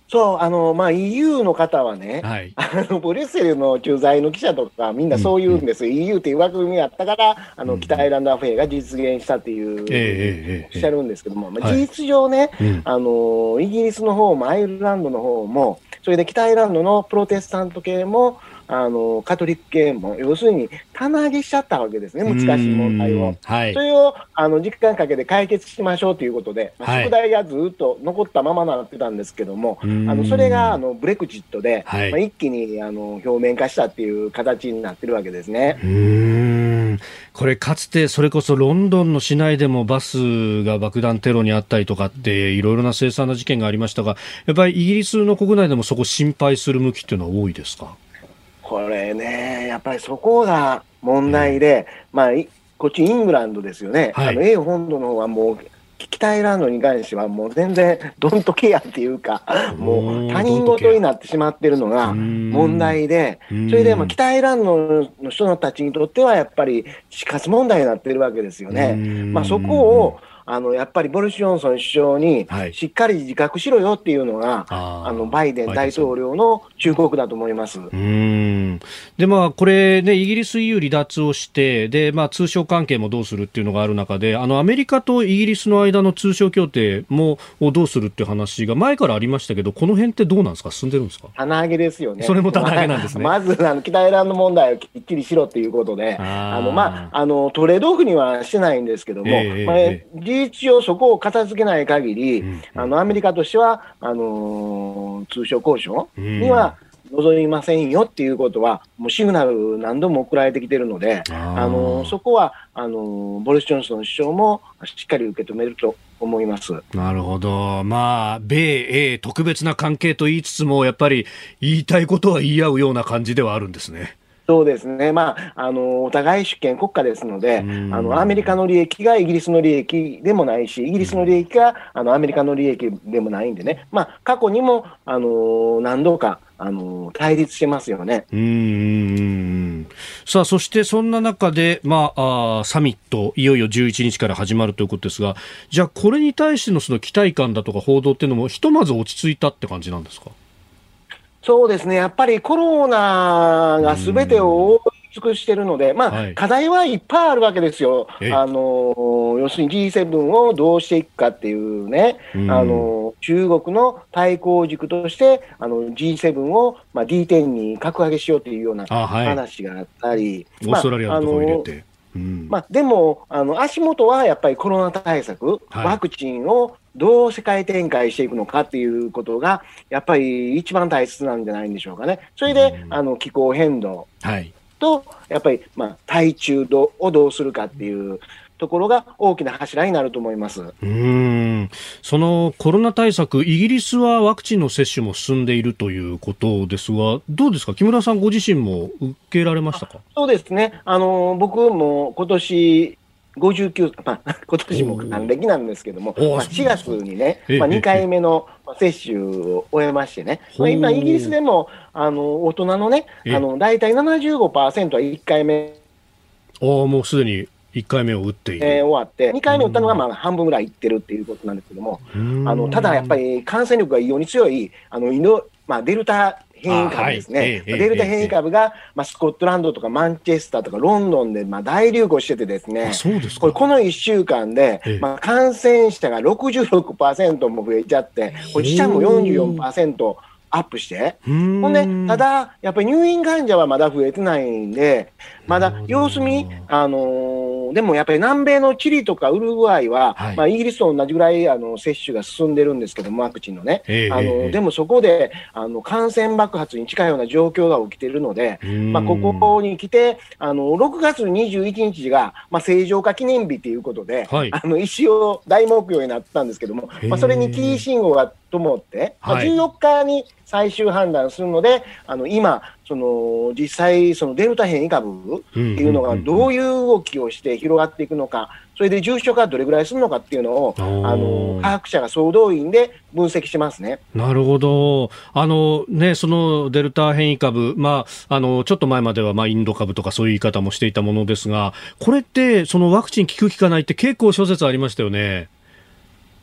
そう、あの、まあ、EU の方はね、はい、あの、ブリュッセルの駐在の記者とか、みんなそう言うんです、うん、EU っていう枠組みがあったから、あの、北アイランドアフェアが実現したっていう、えー、おっしゃるんですけども、まあ、事実上ね、はい、あの、イギリスの方もアイルランドの方も、それで北アイランドのプロテスタント系も、あのカトリック系も、要するに棚上げしちゃったわけですね、難しい問題を。はい、それをあの時間かけて解決しましょうということで、まあ、宿題がずっと残ったままなってたんですけども、はい、あのそれがあのブレクジットで、はい、まあ、一気にあの表面化したっていう形になってるわけですね。うん。これ、かつてそれこそロンドンの市内でもバスが爆弾テロにあったりとかって、いろいろな凄惨な事件がありましたが、やっぱりイギリスの国内でもそこ心配する向きっていうのは多いですか？これね、やっぱりそこが問題で、まあ、こっちイングランドですよね、はい、あの A 本土の方はもう、北アイランドに関しては、もう全然ドントケアっていうか、もう他人事になってしまってるのが問題で、それでまあ北アイルランドの人たちにとっては、やっぱり死活問題になってるわけですよね。まあ、そこをあのやっぱりボルシ・ジョンソン首相にしっかり自覚しろよっていうのが、はい、あのバイデン大統領の忠告だと思います。うん。で、まあ、これ、ね、イギリス EU 離脱をしてで、まあ、通商関係もどうするっていうのがある中であのアメリカとイギリスの間の通商協定もをどうするっていう話が前からありましたけどこの辺ってどうなんですか？進んでるんですか？棚上げですよね。それも棚上げなんですね。まずあの北アイランド問題をきっちりしろっていうことであの、まあ、あのトレードオフにはしてないんですけども、えー、まあ、えー一応そこを片付けない限り、うんあのアメリカとしてはあのー、通商交渉には望みませんよっていうことは、もうシグナル何度も送られてきてるので、あのー、そこはあのー、ボリス・ジョンソン首相もしっかり受け止めると思います。なるほど、まあ、米英特別な関係と言いつつも、やっぱり言いたいことは言い合うような感じではあるんですね。そうですね、まあ、あのお互い主権国家ですので、あのアメリカの利益がイギリスの利益でもないし、イギリスの利益があのアメリカの利益でもないんでね、まあ、過去にもあの何度かあの対立してますよね。うんさあそしてそんな中で、まあ、あサミット、いよいよ11日から始まるということですが、じゃあ、これに対してのその期待感だとか報道っていうのも、ひとまず落ち着いたって感じなんですか？そうですね、やっぱりコロナがすべてを覆い尽くしてるので、まあ、はい、課題はいっぱいあるわけですよ。あの要するに G7 をどうしていくかっていうね、あの中国の対抗軸としてあの G7 を、まあ、D10 に格上げしようというような話があったり、オーストラリアのところ入れて。まあ、でもあの足元はやっぱりコロナ対策、はい、ワクチンをどう世界展開していくのかっていうことが、やっぱり一番大切なんじゃないんでしょうかね。それで、あの気候変動と、やっぱり、まあ、対中度をどうするかっていうところが大きな柱になると思います。うん。そのコロナ対策、イギリスはワクチンの接種も進んでいるということですが、どうですか、木村さんご自身も受けられましたか？そうですね、あの僕も今年59、まあ、(laughs) 今年も還暦なんですけども、まあ、4月にね、まあ、2回目の接種を終えましてね、まあ、今、イギリスでもあの大人のね、あの大体75%は1回目。あもうすでに1回目を打っている、えー、終わって、2回目打ったのがまあ半分ぐらいいってるっていうことなんですけども、あのただやっぱり感染力が異様に強い、あのインドまあ、デルタ変異株ですね、はい。デルタ変異株が、まあ、スコットランドとかマンチェスターとかロンドンで、まあ、大流行しててですね、これこの1週間で、まあ、感染者が66%も増えちゃって、これ死者も44%。アップして、ほんで、ただ、やっぱり入院患者はまだ増えてないんで、まだ様子見、あのー、でもやっぱり南米のチリとかウルグアイは、はい、まあ、イギリスと同じぐらいあの接種が進んでるんですけども、ワクチンのね、えー、あのー、でもそこであの感染爆発に近いような状況が起きてるので、まあ、ここに来て、あの6月21日が、まあ、正常化記念日ということで、はい、あの一応大目標になったんですけども、まあ、それにキー信号がと思って、まあ、14日に最終判断するので、あの今、その実際、そのデルタ変異株っていうのがどういう動きをして広がっていくのか、それで重症化どれぐらいするのかっていうのを、あの科学者が総動員で分析しますね。なるほど、あのね、そのデルタ変異株、まあ、あのちょっと前まではまあインド株とかそういう言い方もしていたものですが、これって、そのワクチン効く効かないって結構諸説ありましたよね。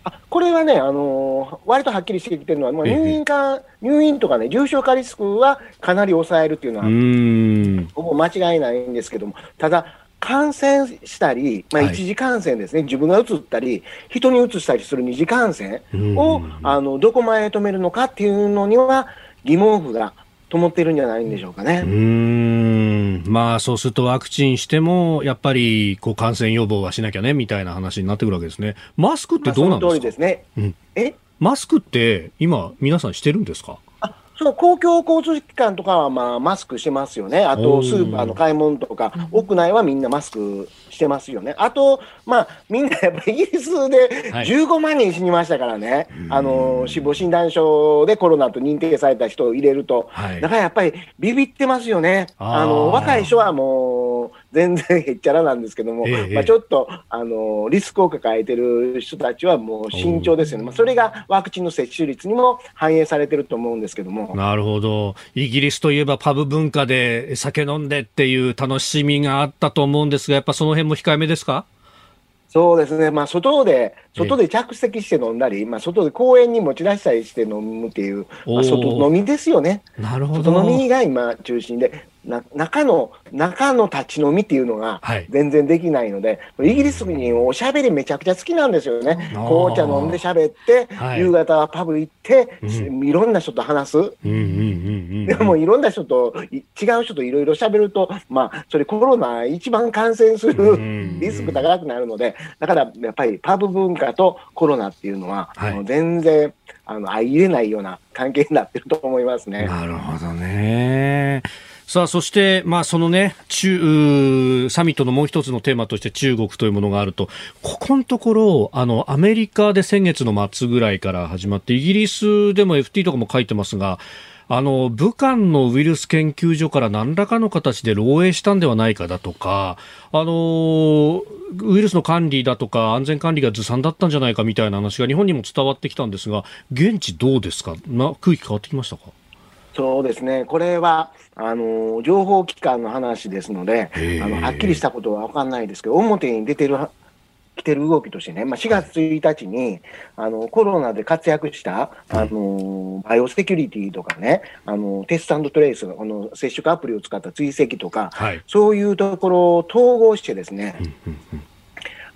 あこれはね、あのー、割とはっきりしてきてるのは、まあ、入院か、入院とかね、重症化リスクはかなり抑えるっていうのは、ほぼ間違いないんですけども、ただ、感染したり、まあ、一次感染ですね、はい、自分がうつったり、人にうつしたりする二次感染をあのどこまで止めるのかっていうのには疑問符がと思ってるんじゃないんでしょうかね。うん。まあ、そうするとワクチンしても、やっぱりこう感染予防はしなきゃねみたいな話になってくるわけですね。マスクってどうなんですか、まあ、ですね、うん、え？マスクって今、皆さんしてるんですか？その公共交通機関とかはまあマスクしてますよね。あとスーパーの買い物とか、屋内はみんなマスクしてますよね。あと、まあみんなやっぱりイギリスで15万人死にましたからね。はい、あの、死亡診断書でコロナと認定された人を入れると。はい、だからやっぱりビビってますよね。あの、若い人はもう、全然へっちゃらなんですけども、ええ、まあ、ちょっとあのリスクを抱えてる人たちはもう慎重ですよね、まあ、それがワクチンの接種率にも反映されてると思うんですけども。なるほど、イギリスといえばパブ文化で酒飲んでっていう楽しみがあったと思うんですが、やっぱその辺も控えめですか？そうですね、まあ、外で、外で着席して飲んだり、ええ、まあ、外で公園に持ち出したりして飲むっていう、まあ、外飲みですよね。なるほど。外飲みが今中心で、な中の、中の立ち飲みっていうのが全然できないので、はい、イギリス人おしゃべりめちゃくちゃ好きなんですよね。紅茶飲んでしゃべって、はい、夕方はパブ行って、うん、いろんな人と話す。でもいろんな人と、違う人といろいろしゃべると、まあ、それコロナ一番感染するリスク高くなるので、だからやっぱりパブ文化とコロナっていうのは、はい、全然、あの、相入れないような関係になってると思いますね。なるほどね。さあ、そして、まあ、そのね、中、サミットのもう一つのテーマとして中国というものがあると、ここのところ、あの、アメリカで先月の末ぐらいから始まって、イギリスでも FT とかも書いてますが、あの、武漢のウイルス研究所から何らかの形で漏洩したんではないかだとか、あの、ウイルスの管理だとか安全管理がずさんだったんじゃないかみたいな話が日本にも伝わってきたんですが、現地どうですか？な空気変わってきましたか？そうですね、これはあの情報機関の話ですので、あのはっきりしたことは分かんないですけど、表に出てる来てる動きとしてね、まあ、4月1日に、あのコロナで活躍したあのバイオセキュリティとかね、あのテストトレースのこの接触アプリを使った追跡とか、はい、そういうところを統合してですね、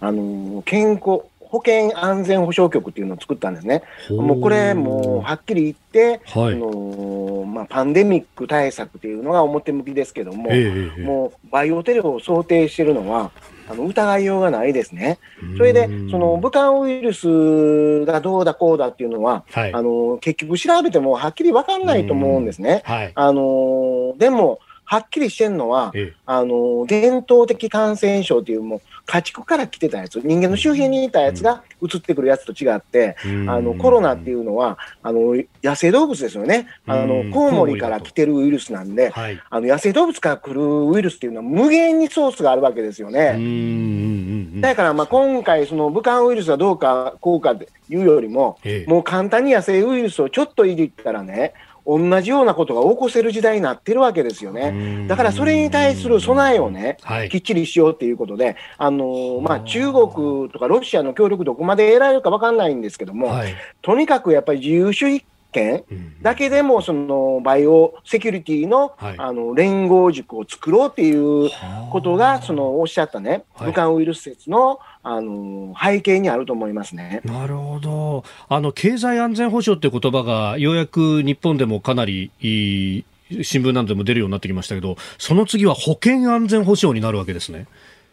あの健康保健安全保障局っていうのを作ったんですね。もうこれ、もうはっきり言って、はい、のまあ、パンデミック対策っていうのが表向きですけども、えー、もうバイオテロを想定しているのは、あの疑いようがないですね。それで、その武漢ウイルスがどうだこうだっていうのは、はい、あの結局調べてもはっきり分かんないと思うんですね。はい、あのでも、はっきりしてるのは、ええ、あの伝統的感染症というもう家畜から来てたやつ人間の周辺にいたやつが移ってくるやつと違って、うん、あのコロナっていうのはあの野生動物ですよね。あのコウモリから来てるウイルスなんで、はい、あの野生動物から来るウイルスっていうのは無限にソースがあるわけですよね。だからまあ今回その武漢ウイルスがどうかこうかというよりも、ええ、もう簡単に野生ウイルスをちょっといじったらね同じようなことが起こせる時代になってるわけですよね。だからそれに対する備えをね、はい、きっちりしようということで、あのー、まあ、中国とかロシアの協力どこまで得られるか分かんないんですけども、はい、とにかくやっぱり自由主義権だけでもそのバイオセキュリティの、はい、あの連合軸を作ろうっていうことがそのおっしゃったね、武漢ウイルス説のあの背景にあると思いますね。なるほど。あの経済安全保障って言葉がようやく日本でもかなり新聞などでも出るようになってきましたけど、その次は保険安全保障になるわけですね。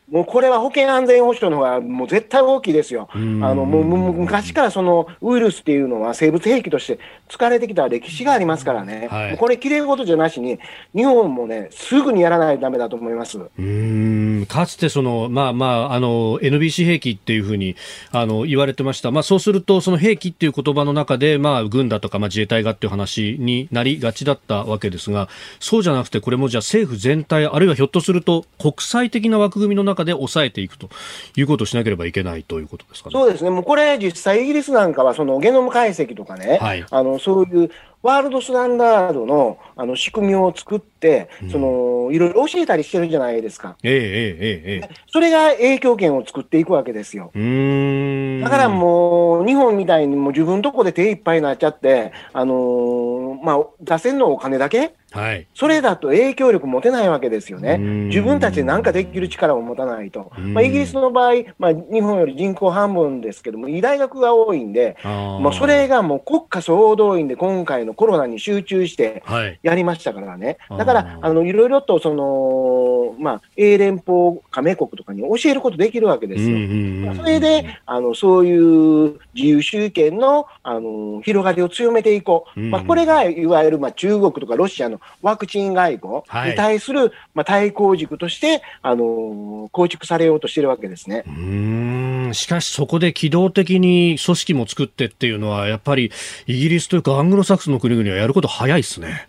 もうこれは保険安全保障の方がもう絶対大きいですよ。あのもう昔からそのウイルスっていうのは生物兵器として使われてきた歴史がありますからね、はい、これ、きれい事じゃなしに、日本もね、すぐにやらないとだめだと思います。うん。かつてその、まあまあ、あの NBC 兵器っていうふうにあの言われてました、まあ、そうすると、その兵器っていう言葉の中で、まあ、軍だとか、まあ、自衛隊がっていう話になりがちだったわけですが、そうじゃなくて、これもじゃあ政府全体、あるいはひょっとすると国際的な枠組みの中で抑えていくということをしなければいけないということですか、ね、そうですね、もうこれ、実際、イギリスなんかはそのゲノム解析とかね、はい、あのそういうワールドスタンダードのあの仕組みを作って、うん、そのいろいろ教えたりしてるじゃないですか。ええええええ。それが影響権を作っていくわけですよ。だからもう、日本みたいにもう自分のとこで手いっぱいになっちゃって、あのー、まあ、出せんのお金だけはい、それだと影響力持てないわけですよね。自分たちで何かできる力を持たないと。まあ、イギリスの場合、まあ、日本より人口半分ですけども、医大学が多いんで、もうそれがもう国家総動員で今回のコロナに集中してやりましたからね。はい、だから、あの、いろいろとその、まあ、英連邦加盟国とかに教えることできるわけですよ。それで、あの、そういう自由集権の、あの、広がりを強めていこう。まあ、これが、いわゆる、まあ、中国とかロシアのワクチン外交に対する、はい、まあ、対抗軸として、あの構築されようとしているわけですね。うんしかしそこで機動的に組織も作ってっていうのは、やっぱりイギリスというかアングロサクスの国々はやること早いですね。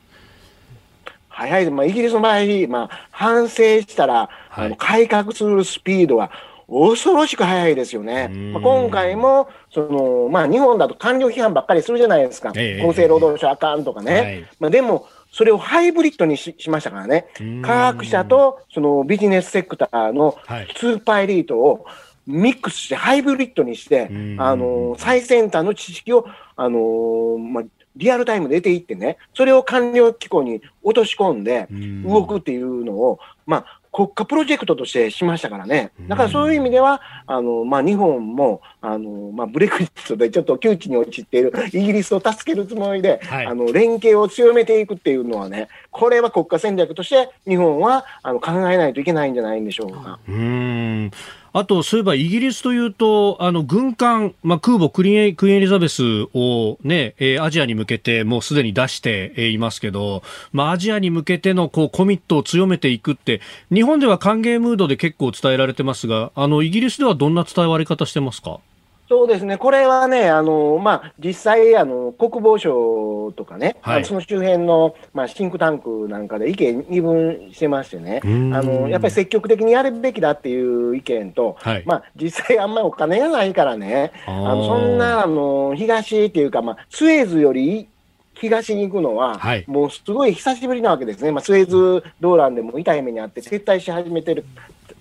早い、まあ、イギリスの場合、まあ、反省したら、はい、あの改革するスピードは恐ろしく早いですよね。まあ、今回も、その、まあ、日本だと官僚批判ばっかりするじゃないですか。えー、厚生労働省あかんとかね。はい、まあ、でも、それをハイブリッドにしましたからね。科学者とそのビジネスセクターのスーパーエリートをミックスしてハイブリッドにして、あの、最先端の知識を、あの、まあ、リアルタイムで出ていってね、それを官僚機構に落とし込んで動くっていうのを、まあ、国家プロジェクトとしてしましたからね。だからそういう意味では、あの、まあ、日本も、あの、まあ、ブレクジットでちょっと窮地に陥っているイギリスを助けるつもりで、はい、あの、連携を強めていくっていうのはね、これは国家戦略として日本は、あの、考えないといけないんじゃないんでしょうか。うんあと、そういえばイギリスというと、あの軍艦、まあ、空母クリエクイーンエリザベスを、ね、えー、アジアに向けてもうすでに出していますけど、まあ、アジアに向けてのこうコミットを強めていくって、日本では歓迎ムードで結構伝えられてますが、あのイギリスではどんな伝えられ方してますか？そうですね、これはね、あのまあ、実際あの、国防省とかね、はい、その周辺の、まあ、シンクタンクなんかで意見二分してましてね、あのやっぱり積極的にやるべきだっていう意見と、はい、まあ、実際、あんまりお金がないからね、あのそんなあの東っていうか、まあ、スエズより東に行くのは、はい、もうすごい久しぶりなわけですね、まあ、スエズ動乱でも痛い目にあって、撤退し始めてる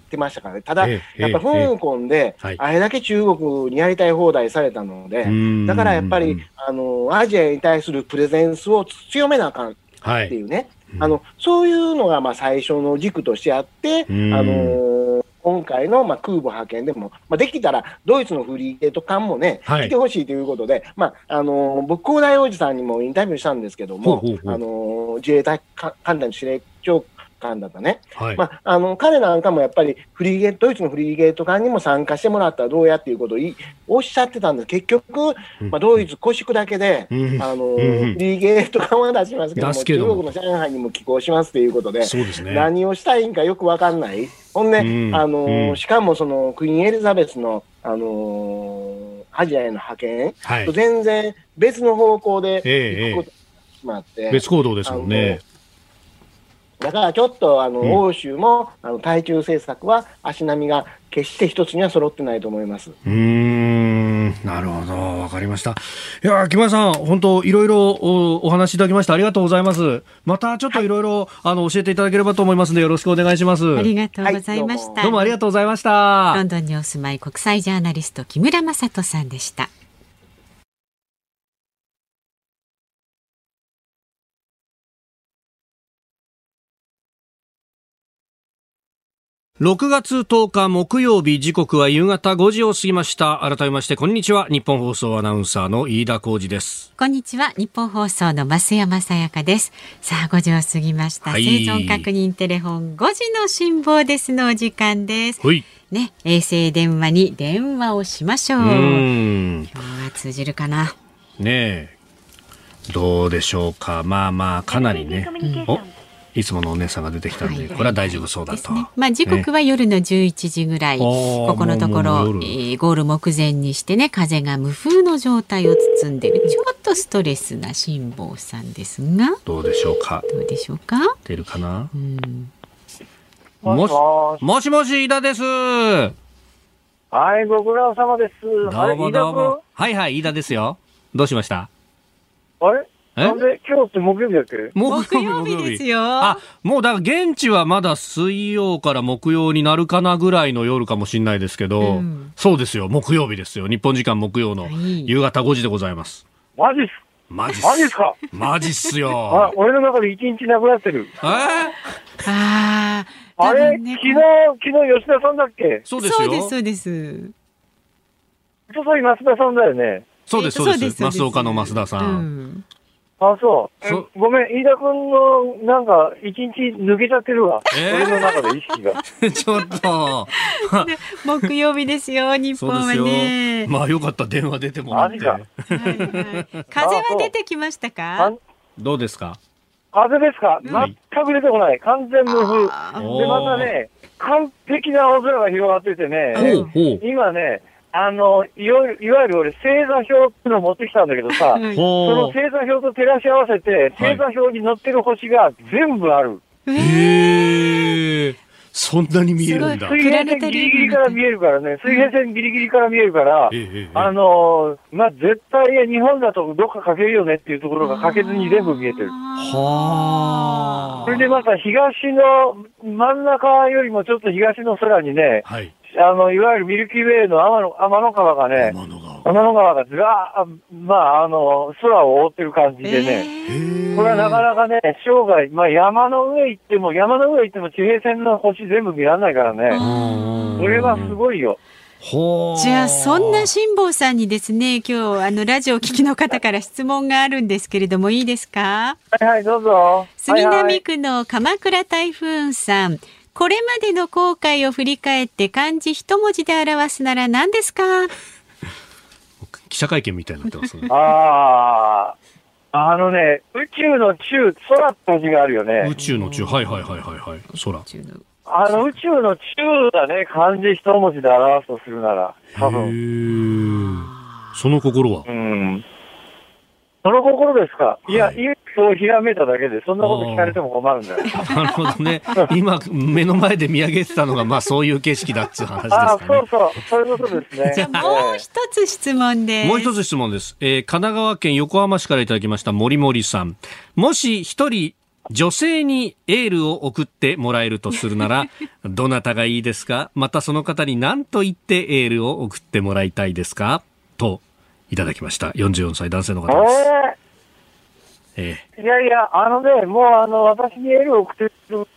ってましたからね。ただ、やっぱ香港で、あれだけ中国にやりたい放題されたので、だからやっぱり、あの、アジアに対するプレゼンスを強めなあかんっていうね。あの、そういうのが、まあ、最初の軸としてあって、あの今回の、まあ、空母派遣でも、まあ、できたらドイツのフリーゲート艦もね、はい、来てほしいということで、まああのー、僕、広大王子さんにもインタビューしたんですけども、あの自衛隊艦隊の司令長艦だったね、はい、まあ、あの彼なんかもやっぱりフリーゲートドイツのフリーゲート艦にも参加してもらったらどうやっていうことをおっしゃってたんです。結局、まあ、ドイツ、腰砕けで、うん、あの、うん、フリーゲート艦は出しますけども、中国の上海にも寄港しますということで、でね、何をしたいんかよく分かんない、ほんで、うん、あのしかもそのクイーンエリザベスの、あのアジアへの派遣、はい、と全然別の方向で行くことが決まって、ええ、別行動ですもんね。だからちょっとあの、うん、欧州もあの対中政策は足並みが決して一つには揃ってないと思います。うん、なるほど、わかりました。いや、木村さん、本当いろいろお話しいただきましてありがとうございます。またちょっといろいろあの教えていただければと思いますのでよろしくお願いします。ありがとうございました。はい、どうもありがとうございました。ロンドンにお住まい国際ジャーナリスト木村正人さんでした。6月10日木曜日時刻は夕方5時を過ぎました。改めましてこんにちは。日本放送アナウンサーの飯田浩二です。こんにちは。日本放送の増山さやかです。さあ5時を過ぎました、はい、生存確認テレフォン5時の辛抱ですのお時間です。ね衛星電話に電話をしましょう。今日は通じるかな。ねえ。どうでしょうか。まあまあかなりね、うんいつものお姉さんが出てきたんで、はい、これは大丈夫そうだと。ね、まあ時刻は夜の11時ぐらい、ね、ここのところ、えー、ゴール目前にしてね、風が無風の状態を包んでいる、ちょっとストレスな辛坊さんですが。どうでしょうか？どうでしょうか？出るかな？うん、もしもしもし、飯田です。はい、ご苦労様です。どうもどうも。はいはい、飯田ですよ。どうしました？あれ？なんで？今日って木曜日だっけ？木曜日ですよ。あ、もうだから現地はまだ水曜から木曜になるかなぐらいの夜かもしれないですけど、うん、そうですよ、木曜日ですよ。日本時間木曜の夕方5時でございます。マジっすマジっす。マジっすか？マジっすよ。あ、俺の中で一日なくなってる。え？ー、ああ。あれ、ね、昨日、昨日吉田さんだっけ？そうですよ。そうです、そうです。おととい増田さんだよね。そうです、そうです。増岡の増田さん。うんあ、そう。ごめん、飯田君の、なんか、一日抜けちゃってるわ。えー、俺の中で意識が。(laughs) ちょっと。(laughs) 木曜日ですよ、(laughs) 日本はね。まあ、よかった、電話出てもらって。はいはい、風は出てきましたか？どうですか？風ですか、全く出てこない。完全無風。で、またね、完璧な青空が広がっててね、今ね、あの、いわいわゆる俺、星座表っていうのを持ってきたんだけどさ、はい、その星座表と照らし合わせて、星座表に載ってる星が全部ある。へ、はい、ー。そんなに見えるんだ。水平線ギリギリから見えるからね、水平線ギリギリから見えるから、あのー、まあ、絶対日本だとどっかかけるよねっていうところがかけずに全部見えてる。はそれでまた東の真ん中よりもちょっと東の空にね、はい、あの、いわゆるミルキーウェイの天の天の川がね、天の川。天の川がずらまあ、あの、空を覆ってる感じでね、これはなかなかね、生涯、まあ山の上行っても、山の上行っても地平線の星全部見られないからね、それはすごいよ。じゃあそんな辛坊さんにですね今日あのラジオを聞きの方から質問があるんですけれどもいいですか？はいはいどうぞ。杉並区の鎌倉台風さん、これまでの後悔を振り返って漢字一文字で表すなら何ですか？記者会見みたいになってますね。ああ、あのね、宇宙の宙、空って字があるよね。宇宙の宙、はいはいはいはいはい、空。あの宇宙の宙だね、漢字一文字で表すとするなら、多分。その心は？うん。その心ですか？いや、いそうひらめいただけで、そんなこと聞かれても困るんだよ。(laughs) なるほどね。今、目の前で見上げてたのが、まあそういう景色だっつう話ですかね。あそうそう、そういうことですね。じゃあもう一つ質問です。もう一つ質問です。えー、神奈川県横浜市からいただきました森森さん。もし一人、女性にエールを送ってもらえるとするなら、(laughs) どなたがいいですか？またその方に何と言ってエールを送ってもらいたいですか？といただきました。44歳男性の方です。えー、いやいや、あのね、もうあの、私にエールを送ってる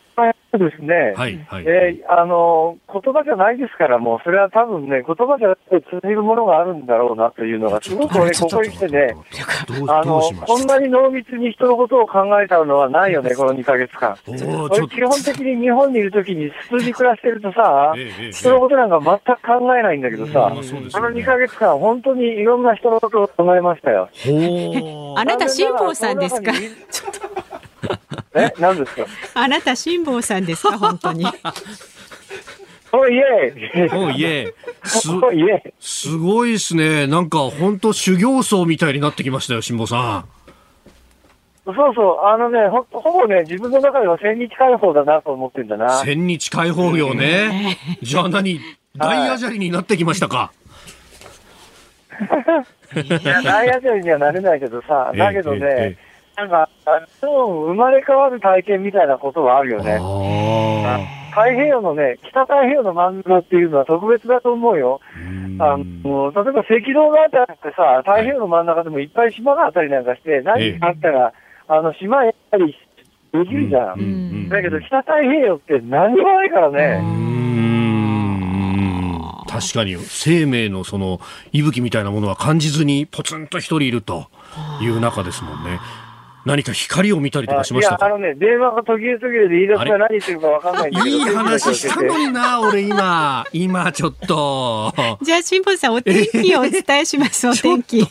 ですね、はいはい、えー、あの言葉じゃないですから、もうそれは多分ね、言葉じゃなくて通じるものがあるんだろうなというのが、すごく俺、ここに来てね、あのこんなに濃密に人のことを考えたのはないよね、この2か月間。俺、基本的に日本にいるときに、普通に暮らしてるとさ、人のことなんか全く考えないんだけどさ、あの2か月間、本当にいろんな人のことを考えましたよ。(laughs) あなた、辛坊さんですか？(laughs) え、(laughs) 何ですか？あなた辛坊さんですか、(laughs) 本当に。おいえおいえすすごいですね。なんか本当修行僧みたいになってきましたよ、辛坊さん。そうそう、あのねほ、ほぼね、自分の中では千日解放だなと思ってんだな。千日解放業ね。じゃあ何、大アジャリになってきましたか？(laughs) いや、大アジャリにはなれないけどさ、だけどね、えええなんか、生まれ変わる体験みたいなことはあるよね。太平洋のね、北太平洋の真ん中っていうのは特別だと思うよ。あの例えば赤道があってさ、太平洋の真ん中でもいっぱい島があったりなんかして、何かあったら、あの島やったりできるじゃん。だけど北太平洋って何もないからね。確かに生命のその息吹みたいなものは感じずにポツンと一人いるという中ですもんね。何か光を見たりとかしましたあのね、電話が途切れ途切れで言い出すが何言ってるかわかんないんだけど。いい話したのにな、俺今。今ちょっと。じゃあ、辛坊さん、お天気をお伝えします、お天気。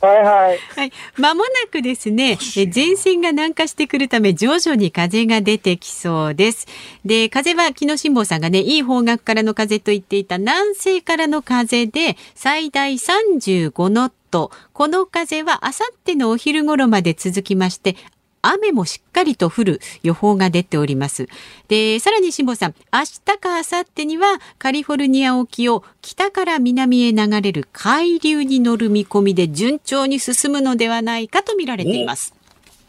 はいはい。はい。まもなくですね、え前線が南下してくるため、徐々に風が出てきそうです。で、風は昨日辛坊さんがね、いい方角からの風と言っていた南西からの風で、最大35ノット。この風はあさってのお昼頃まで続きまして、雨もしっかりと降る予報が出ております。で、さらに辛坊さん、明日か明後日にはカリフォルニア沖を北から南へ流れる海流に乗る見込みで順調に進むのではないかと見られています。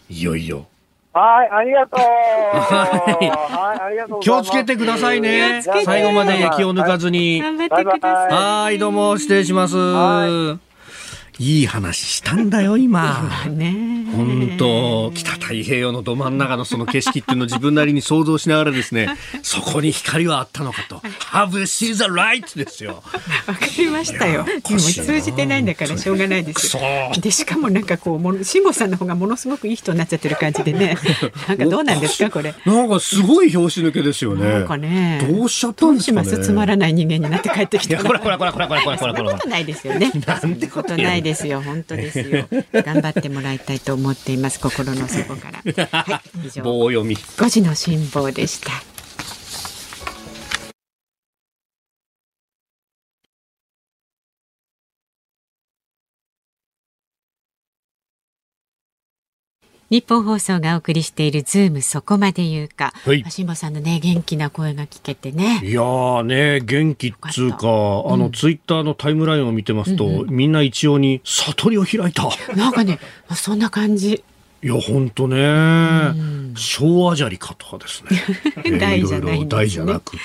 いよいよ。はい、ありがとう。(laughs) はい、ありがとう気をつけてくださいね。最後まで気を抜かずに。頑張ってください。はい、どうも失礼します。いい話したんだよ、今。(laughs) 本当、北太平洋のど真ん中のその景色っていうのを自分なりに想像しながらですね、(laughs) そこに光はあったのかと。Have you seen the light? ですよ。わかりましたよ。も通じてないんだからしょうがないですよ。で、しかもなんかこう、辛坊さんの方がものすごくいい人になっちゃってる感じでね。(laughs) なんかどうなんですか、これ。なんかすごい拍子抜けですよね。なんかね。どうしちゃったんですか、ね、つまらない人間になって帰ってきた。これこれこれこれこれこれこれ。そんなことないですよね。なんてことないですよ。本当ですよ。頑張ってもらいたいと思っています。心の底から。はい、以上。棒読み。5時の辛抱でした。日本放送がお送りしているズームそこまで言うか。はい。辛坊さんのね、元気な声が聞けてね。いやーね、元気っつうか、あの、ツイッターのタイムラインを見てますと、うんうん、みんな一様に悟りを開いた。なんかね、そんな感じ。いや、本当ね、昭和砂利かとかですね。(laughs) 大じゃない、ね、大じゃなくっ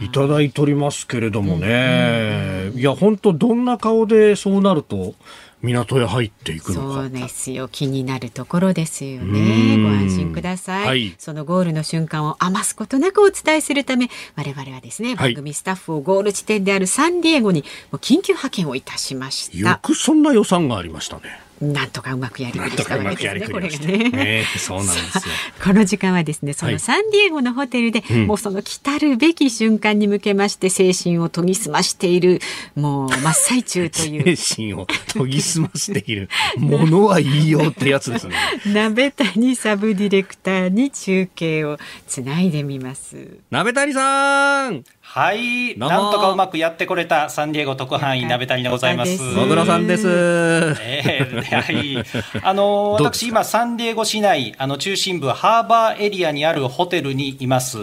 て。いただいておりますけれどもね。いや、本当どんな顔でそうなると、港へ入っていくそうですよ。気になるところですよね。ご安心ください、はい、そのゴールの瞬間を余すことなくお伝えするため我々はですね番組スタッフをゴール地点であるサンディエゴに緊急派遣をいたしました。よくそんな予算がありましたねなんとかうまくやりくりしたわけですね、これがね。ねそうなんですよ。(laughs) この時間はですね、そのサンディエゴのホテルで、はい、もうその来たるべき瞬間に向けまして精神を研ぎ澄ましている、もう真っ最中という。(laughs) 精神を研ぎ澄ましている。ものはいいよってやつですね。(laughs) 鍋谷サブディレクターに中継をつないでみます。鍋谷さんはい、なんとかうまくやってこれたサンディエゴ特派員鍋谷でございます。野村さんです。えー、はい、あの私今サンディエゴ市内あの中心部ハーバーエリアにあるホテルにいます。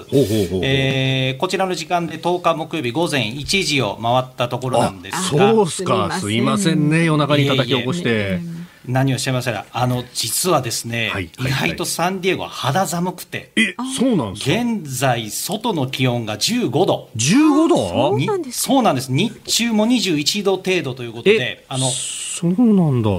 えー、こちらの時間で10日木曜日午前1時を回ったところなんですが、そうですか。すいませんね夜中に叩き起こして。いえいえ何をおっしゃいましたら、あの実はですね、はいはいはい、意外とサンディエゴは肌寒くて、え、そうなんですか？現在、外の気温が15度。15度？そうなんです。日中も21度程度ということで、あの、そうなんだ。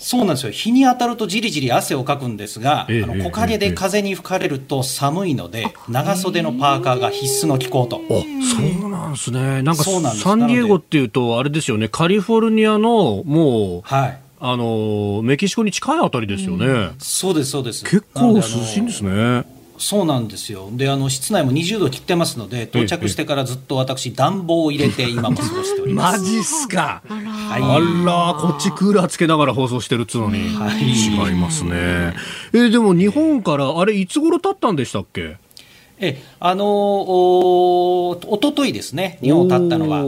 そうなんですよ。日に当たるとじりじり汗をかくんですが、ええ、あの木陰で風に吹かれると寒いので、え、長袖のパーカーが必須の気候と。あそうなんですね。なんかサンディエゴっていうと、あれですよね、カリフォルニアのもう、はいあのメキシコに近いあたりですよね、うん、そうですそうです。結構涼しいんですね。そうなんですよ。であの室内も20度切ってますので到着してからずっと私暖房を入れて今も過ごしております。マジっすか。はい、あらこっちクーラーつけながら放送してるっつうのに、はい、違いますね。えでも日本からあれいつ頃経ったんでしたっけ？えあのおおとといですね、日本をたったのは、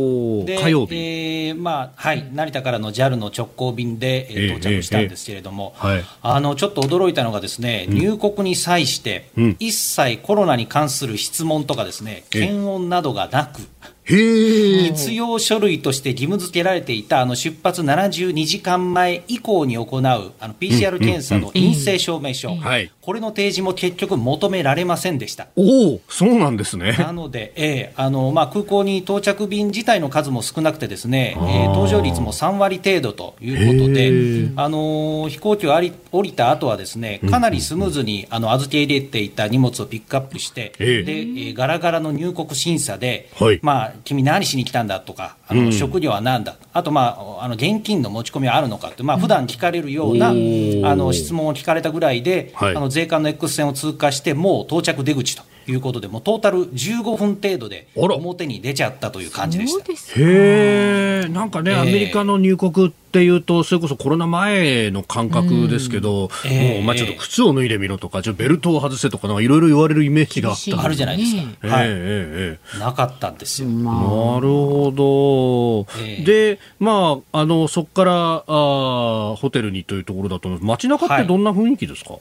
で火曜日、えーまあはい、成田からの JAL の直行便で、えー、到着したんですけれども、えーえーはい、あのちょっと驚いたのが、ですね、うん、入国に際して、うん、一切コロナに関する質問とか、ですね検温などがなく、必要書類として義務付けられていたあの出発72時間前以降に行うあの PCR 検査の陰性証明書、これの提示も結局求められませんでした。おお、そうなんですね。なので、えーあのまあ、空港に到着便自体の数も少なくてですね、えー、搭乗率も3割程度ということで、あの飛行機をあり降りた後はですねかなりスムーズにあの預け入れていた荷物をピックアップして、で、えー、ガラガラの入国審査で、はい、まあ君何しに来たんだとか、あの、うん、職業は何だ、あと、まあ、あの現金の持ち込みはあるのかって、まあ普段聞かれるような、あの質問を聞かれたぐらいで、はい、あの税関の X 線を通過して、もう到着出口と。いうことで、もうトータル15分程度で表に出ちゃったという感じでした。へえ、なんかね、アメリカの入国っていうと、それこそコロナ前の感覚ですけど、うん、もうまあちょっと靴を脱いでみろとか、ちょベルトを外せとか、いろいろ言われるイメージがあった。あるじゃないですか。はい、えー、なかったんですよ。なるほど。で、まあ、あの、そこからあホテルにというところだと街中ってどんな雰囲気ですか、はい、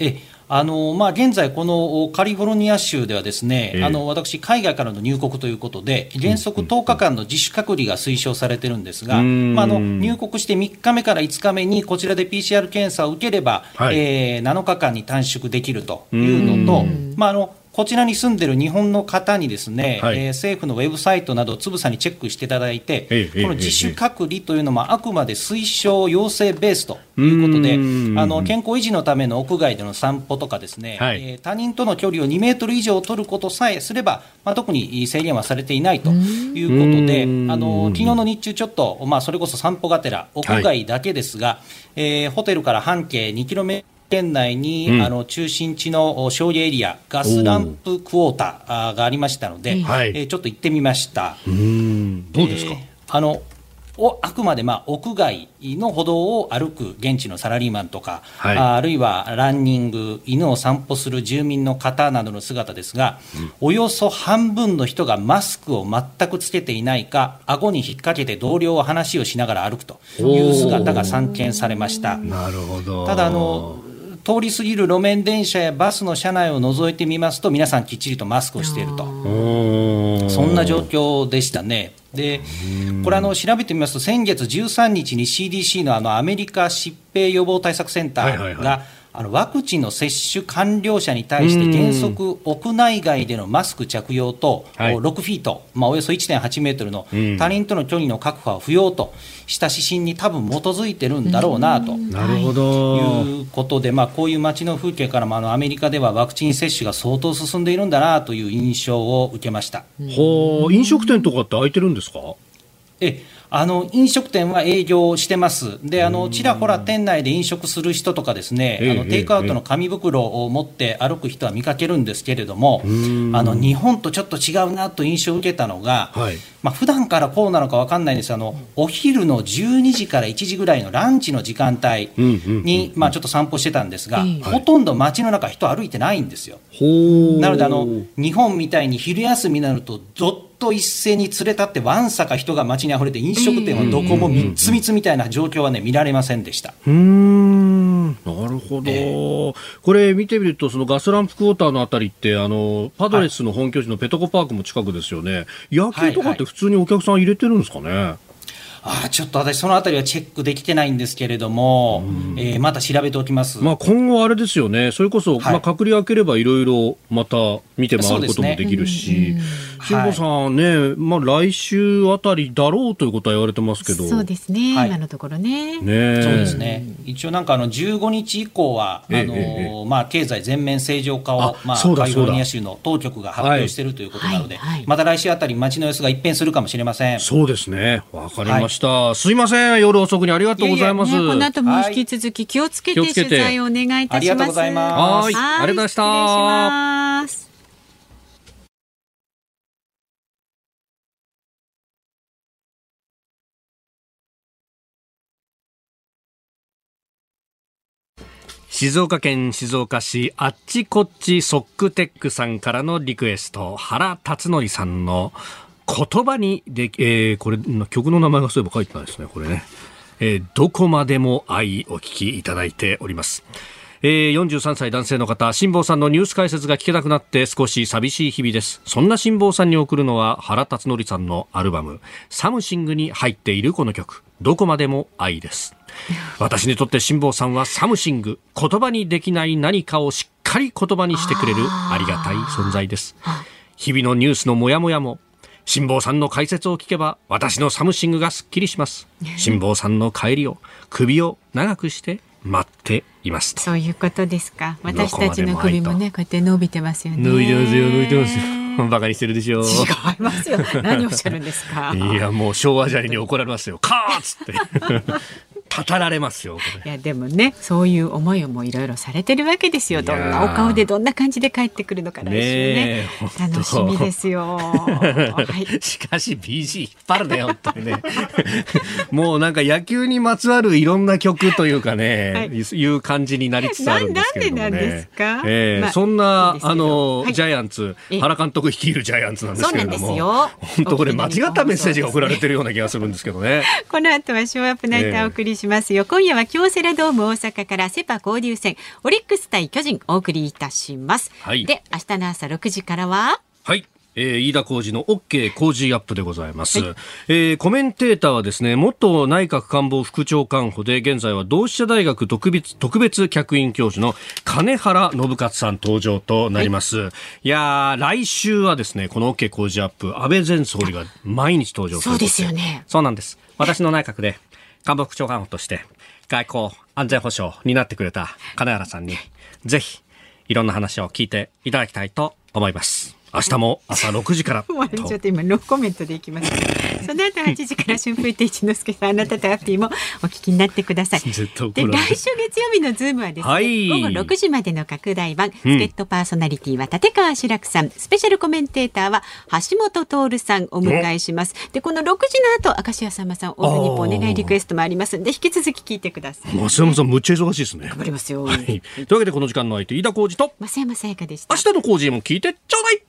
えあのまあ、現在、このカリフォルニア州ではですね、えー、あの私、海外からの入国ということで、原則10日間の自主隔離が推奨されてるんですが、まあ、あの入国して3日目から5日目にこちらで PCR 検査を受ければ、はい、えー、7日間に短縮できるというのと、まあ、あのこちらに住んでる日本の方にですね、はい、えー、政府のウェブサイトなどをつぶさにチェックしていただいて、ええ、この自主隔離というのもあくまで推奨要請ベースということで、あの健康維持のための屋外での散歩とかですね、はい、えー、他人との距離を2メートル以上取ることさえすれば、まあ、特に制限はされていないということで、あの昨日の日中ちょっと、まあ、それこそ散歩がてら屋外だけですが、はい、えー、ホテルから半径2キロメートル県内に、うん、あの中心地の商業エリア、ガスランプクォーターがありましたので、えー、ちょっと行ってみました。どうですか、えー、あのをあくまでまあ屋外の歩道を歩く現地のサラリーマンとか、はい、あるいはランニング、犬を散歩する住民の方などの姿ですが、うん、およそ半分の人がマスクを全くつけていないか、顎に引っ掛けて同僚は話をしながら歩くという姿が散見されました。なるほど。ただあの通り過ぎる路面電車やバスの車内を覗いてみますと、皆さんきっちりとマスクをしていると、そんな状況でしたね。でこれあの、調べてみますと、先月13日に CDC のあのアメリカ疾病予防対策センターが、あのワクチンの接種完了者に対して原則、屋内外でのマスク着用と、6フィート、まあ、およそ1.8メートルの他人との距離の確保は不要とした指針に多分基づいてるんだろうなと、なるほど。いうことで、まあ、こういう街の風景からもあのアメリカではワクチン接種が相当進んでいるんだなという印象を受けました。ほ飲食店とかって開いてるんですか？えあの飲食店は営業してます、であのちらほら店内で飲食する人とか、ですね、あのテイクアウトの紙袋を持って歩く人は見かけるんですけれども、あの日本とちょっと違うなと印象を受けたのが、はい、まあ普段からこうなのか分かんないんです。あのお昼の12時から1時ぐらいのランチの時間帯に、まあ、ちょっと散歩してたんですが、ほとんど街の中、人歩いてないんですよ。なのであの、日本みたいに昼休みになると、どっと一斉に連れ立ってわんさか人が街にあふれて飲食店はどこも密つ密みたいな状況はね見られませんでした。うん。なるほど、えー、これ見てみるとそのガスランプクォーターのあたりってあのパドレスの本拠地のペトコパークも近くですよね、野球とかって普通にお客さん入れてるんですかね、はいはいあちょっと私、そのあたりはチェックできてないんですけれども、えー、また調べておきます、まあ、今後、あれですよね、それこそ、はい、まあ、隔離開ければいろいろまた見て回ることもできるし、辛坊、ね、さんね、まあ、来週あたりだろうということは言われてますけど、そうですね、はい、今のところね。ねそうですね。一応、なんかあの15日以降は、あのまあ、経済全面正常化を、まあ、カリフォルニア州の当局が発表しているということなので、はい、また来週あたり、街の様子が一変するかもしれません。そうですね。わかりました、すいません。夜遅くにありがとうございます、ね、この後も引き続き気をつけて取材をお願いいたします、ありがとうございます。はい。ありがとうございました。静岡県静岡市あっちこっちソックテックさんからのリクエスト。原辰徳さんの言葉にで、えー、これ、曲の名前がそういえば書いてないですね、これね。えー、どこまでも愛お聞きいただいております。えー、43歳男性の方、辛坊さんのニュース解説が聞けなくなって少し寂しい日々です。そんな辛坊さんに送るのは原辰徳さんのアルバム、サムシングに入っているこの曲、どこまでも愛です。(laughs) 私にとって辛坊さんはサムシング、言葉にできない何かをしっかり言葉にしてくれるありがたい存在です。日々のニュースのモヤモヤも、辛坊さんの解説を聞けば私のサムシングがすっきりします (laughs) 辛坊さんの帰りを首を長くして待っていますそういうことですか私たちの首もねこうやって伸びてますよね伸びてますよ伸びてますよバカにしてるでしょう。違いますよ。何をおっしゃるんですか。いや、もう昭和砂利に怒られますよ。カーッつって。語られますよ。いやでもねそういう思いをもいろいろされてるわけですよ。どんなお顔でどんな感じで帰ってくるのか来週ね楽しみですよ。はい、(laughs) しかし BG 引っ張るね本当にね。(laughs) もうなんか野球にまつわるいろんな曲というかね、はい、いう感じになりつつあるんですけれどもね。なんでなんですか？えー、まあ、そんなあの、はい、ジャイアンツ原監督率いるジャイアンツなんですけれども、本当これ間違ったメッセージが送られてるような気がするんですけどね。(laughs) この後はショーアップナイターお送りします。よ。今夜は京セラドーム大阪からセパ交流戦オリックス対巨人お送りいたします。はい、で明日の朝6時からは？はい。えー、飯田浩二の OK 工事アップでございます、はい、えー、コメンテーターはですね元内閣官房副長官補で現在は同志社大学特別特別客員教授の金原信勝さん登場となります、はい、いや来週はですねこの OK 工事アップ安倍前総理が毎日登場そうですよね。そうなんです。私の内閣で官房副長官として外交安全保障担ってくれた兼原さんにぜひいろんな話を聞いていただきたいと思います。明日も朝6時から。(laughs) もうちょっと今ノーコメントでいきます。(laughs) その後8時から春風亭一之輔さん、あなたとハッピーもお聞きになってください。で、来週月曜日のズームはですね、はい、午後6時までの拡大版、助っ人パーソナリティは立川志らくさん、スペシャルコメンテーターは橋下徹さんお迎えします。で、この6時の後、明石家さんまさん、オールニッポンお願いリクエストもありますんで、引き続き聞いてください。増山さん、むっちゃ忙しいですね。頑張りますよ。はい。というわけで、この時間の相手、飯田浩二と、増山さやかでした。明日の浩二も聞いてちょうだい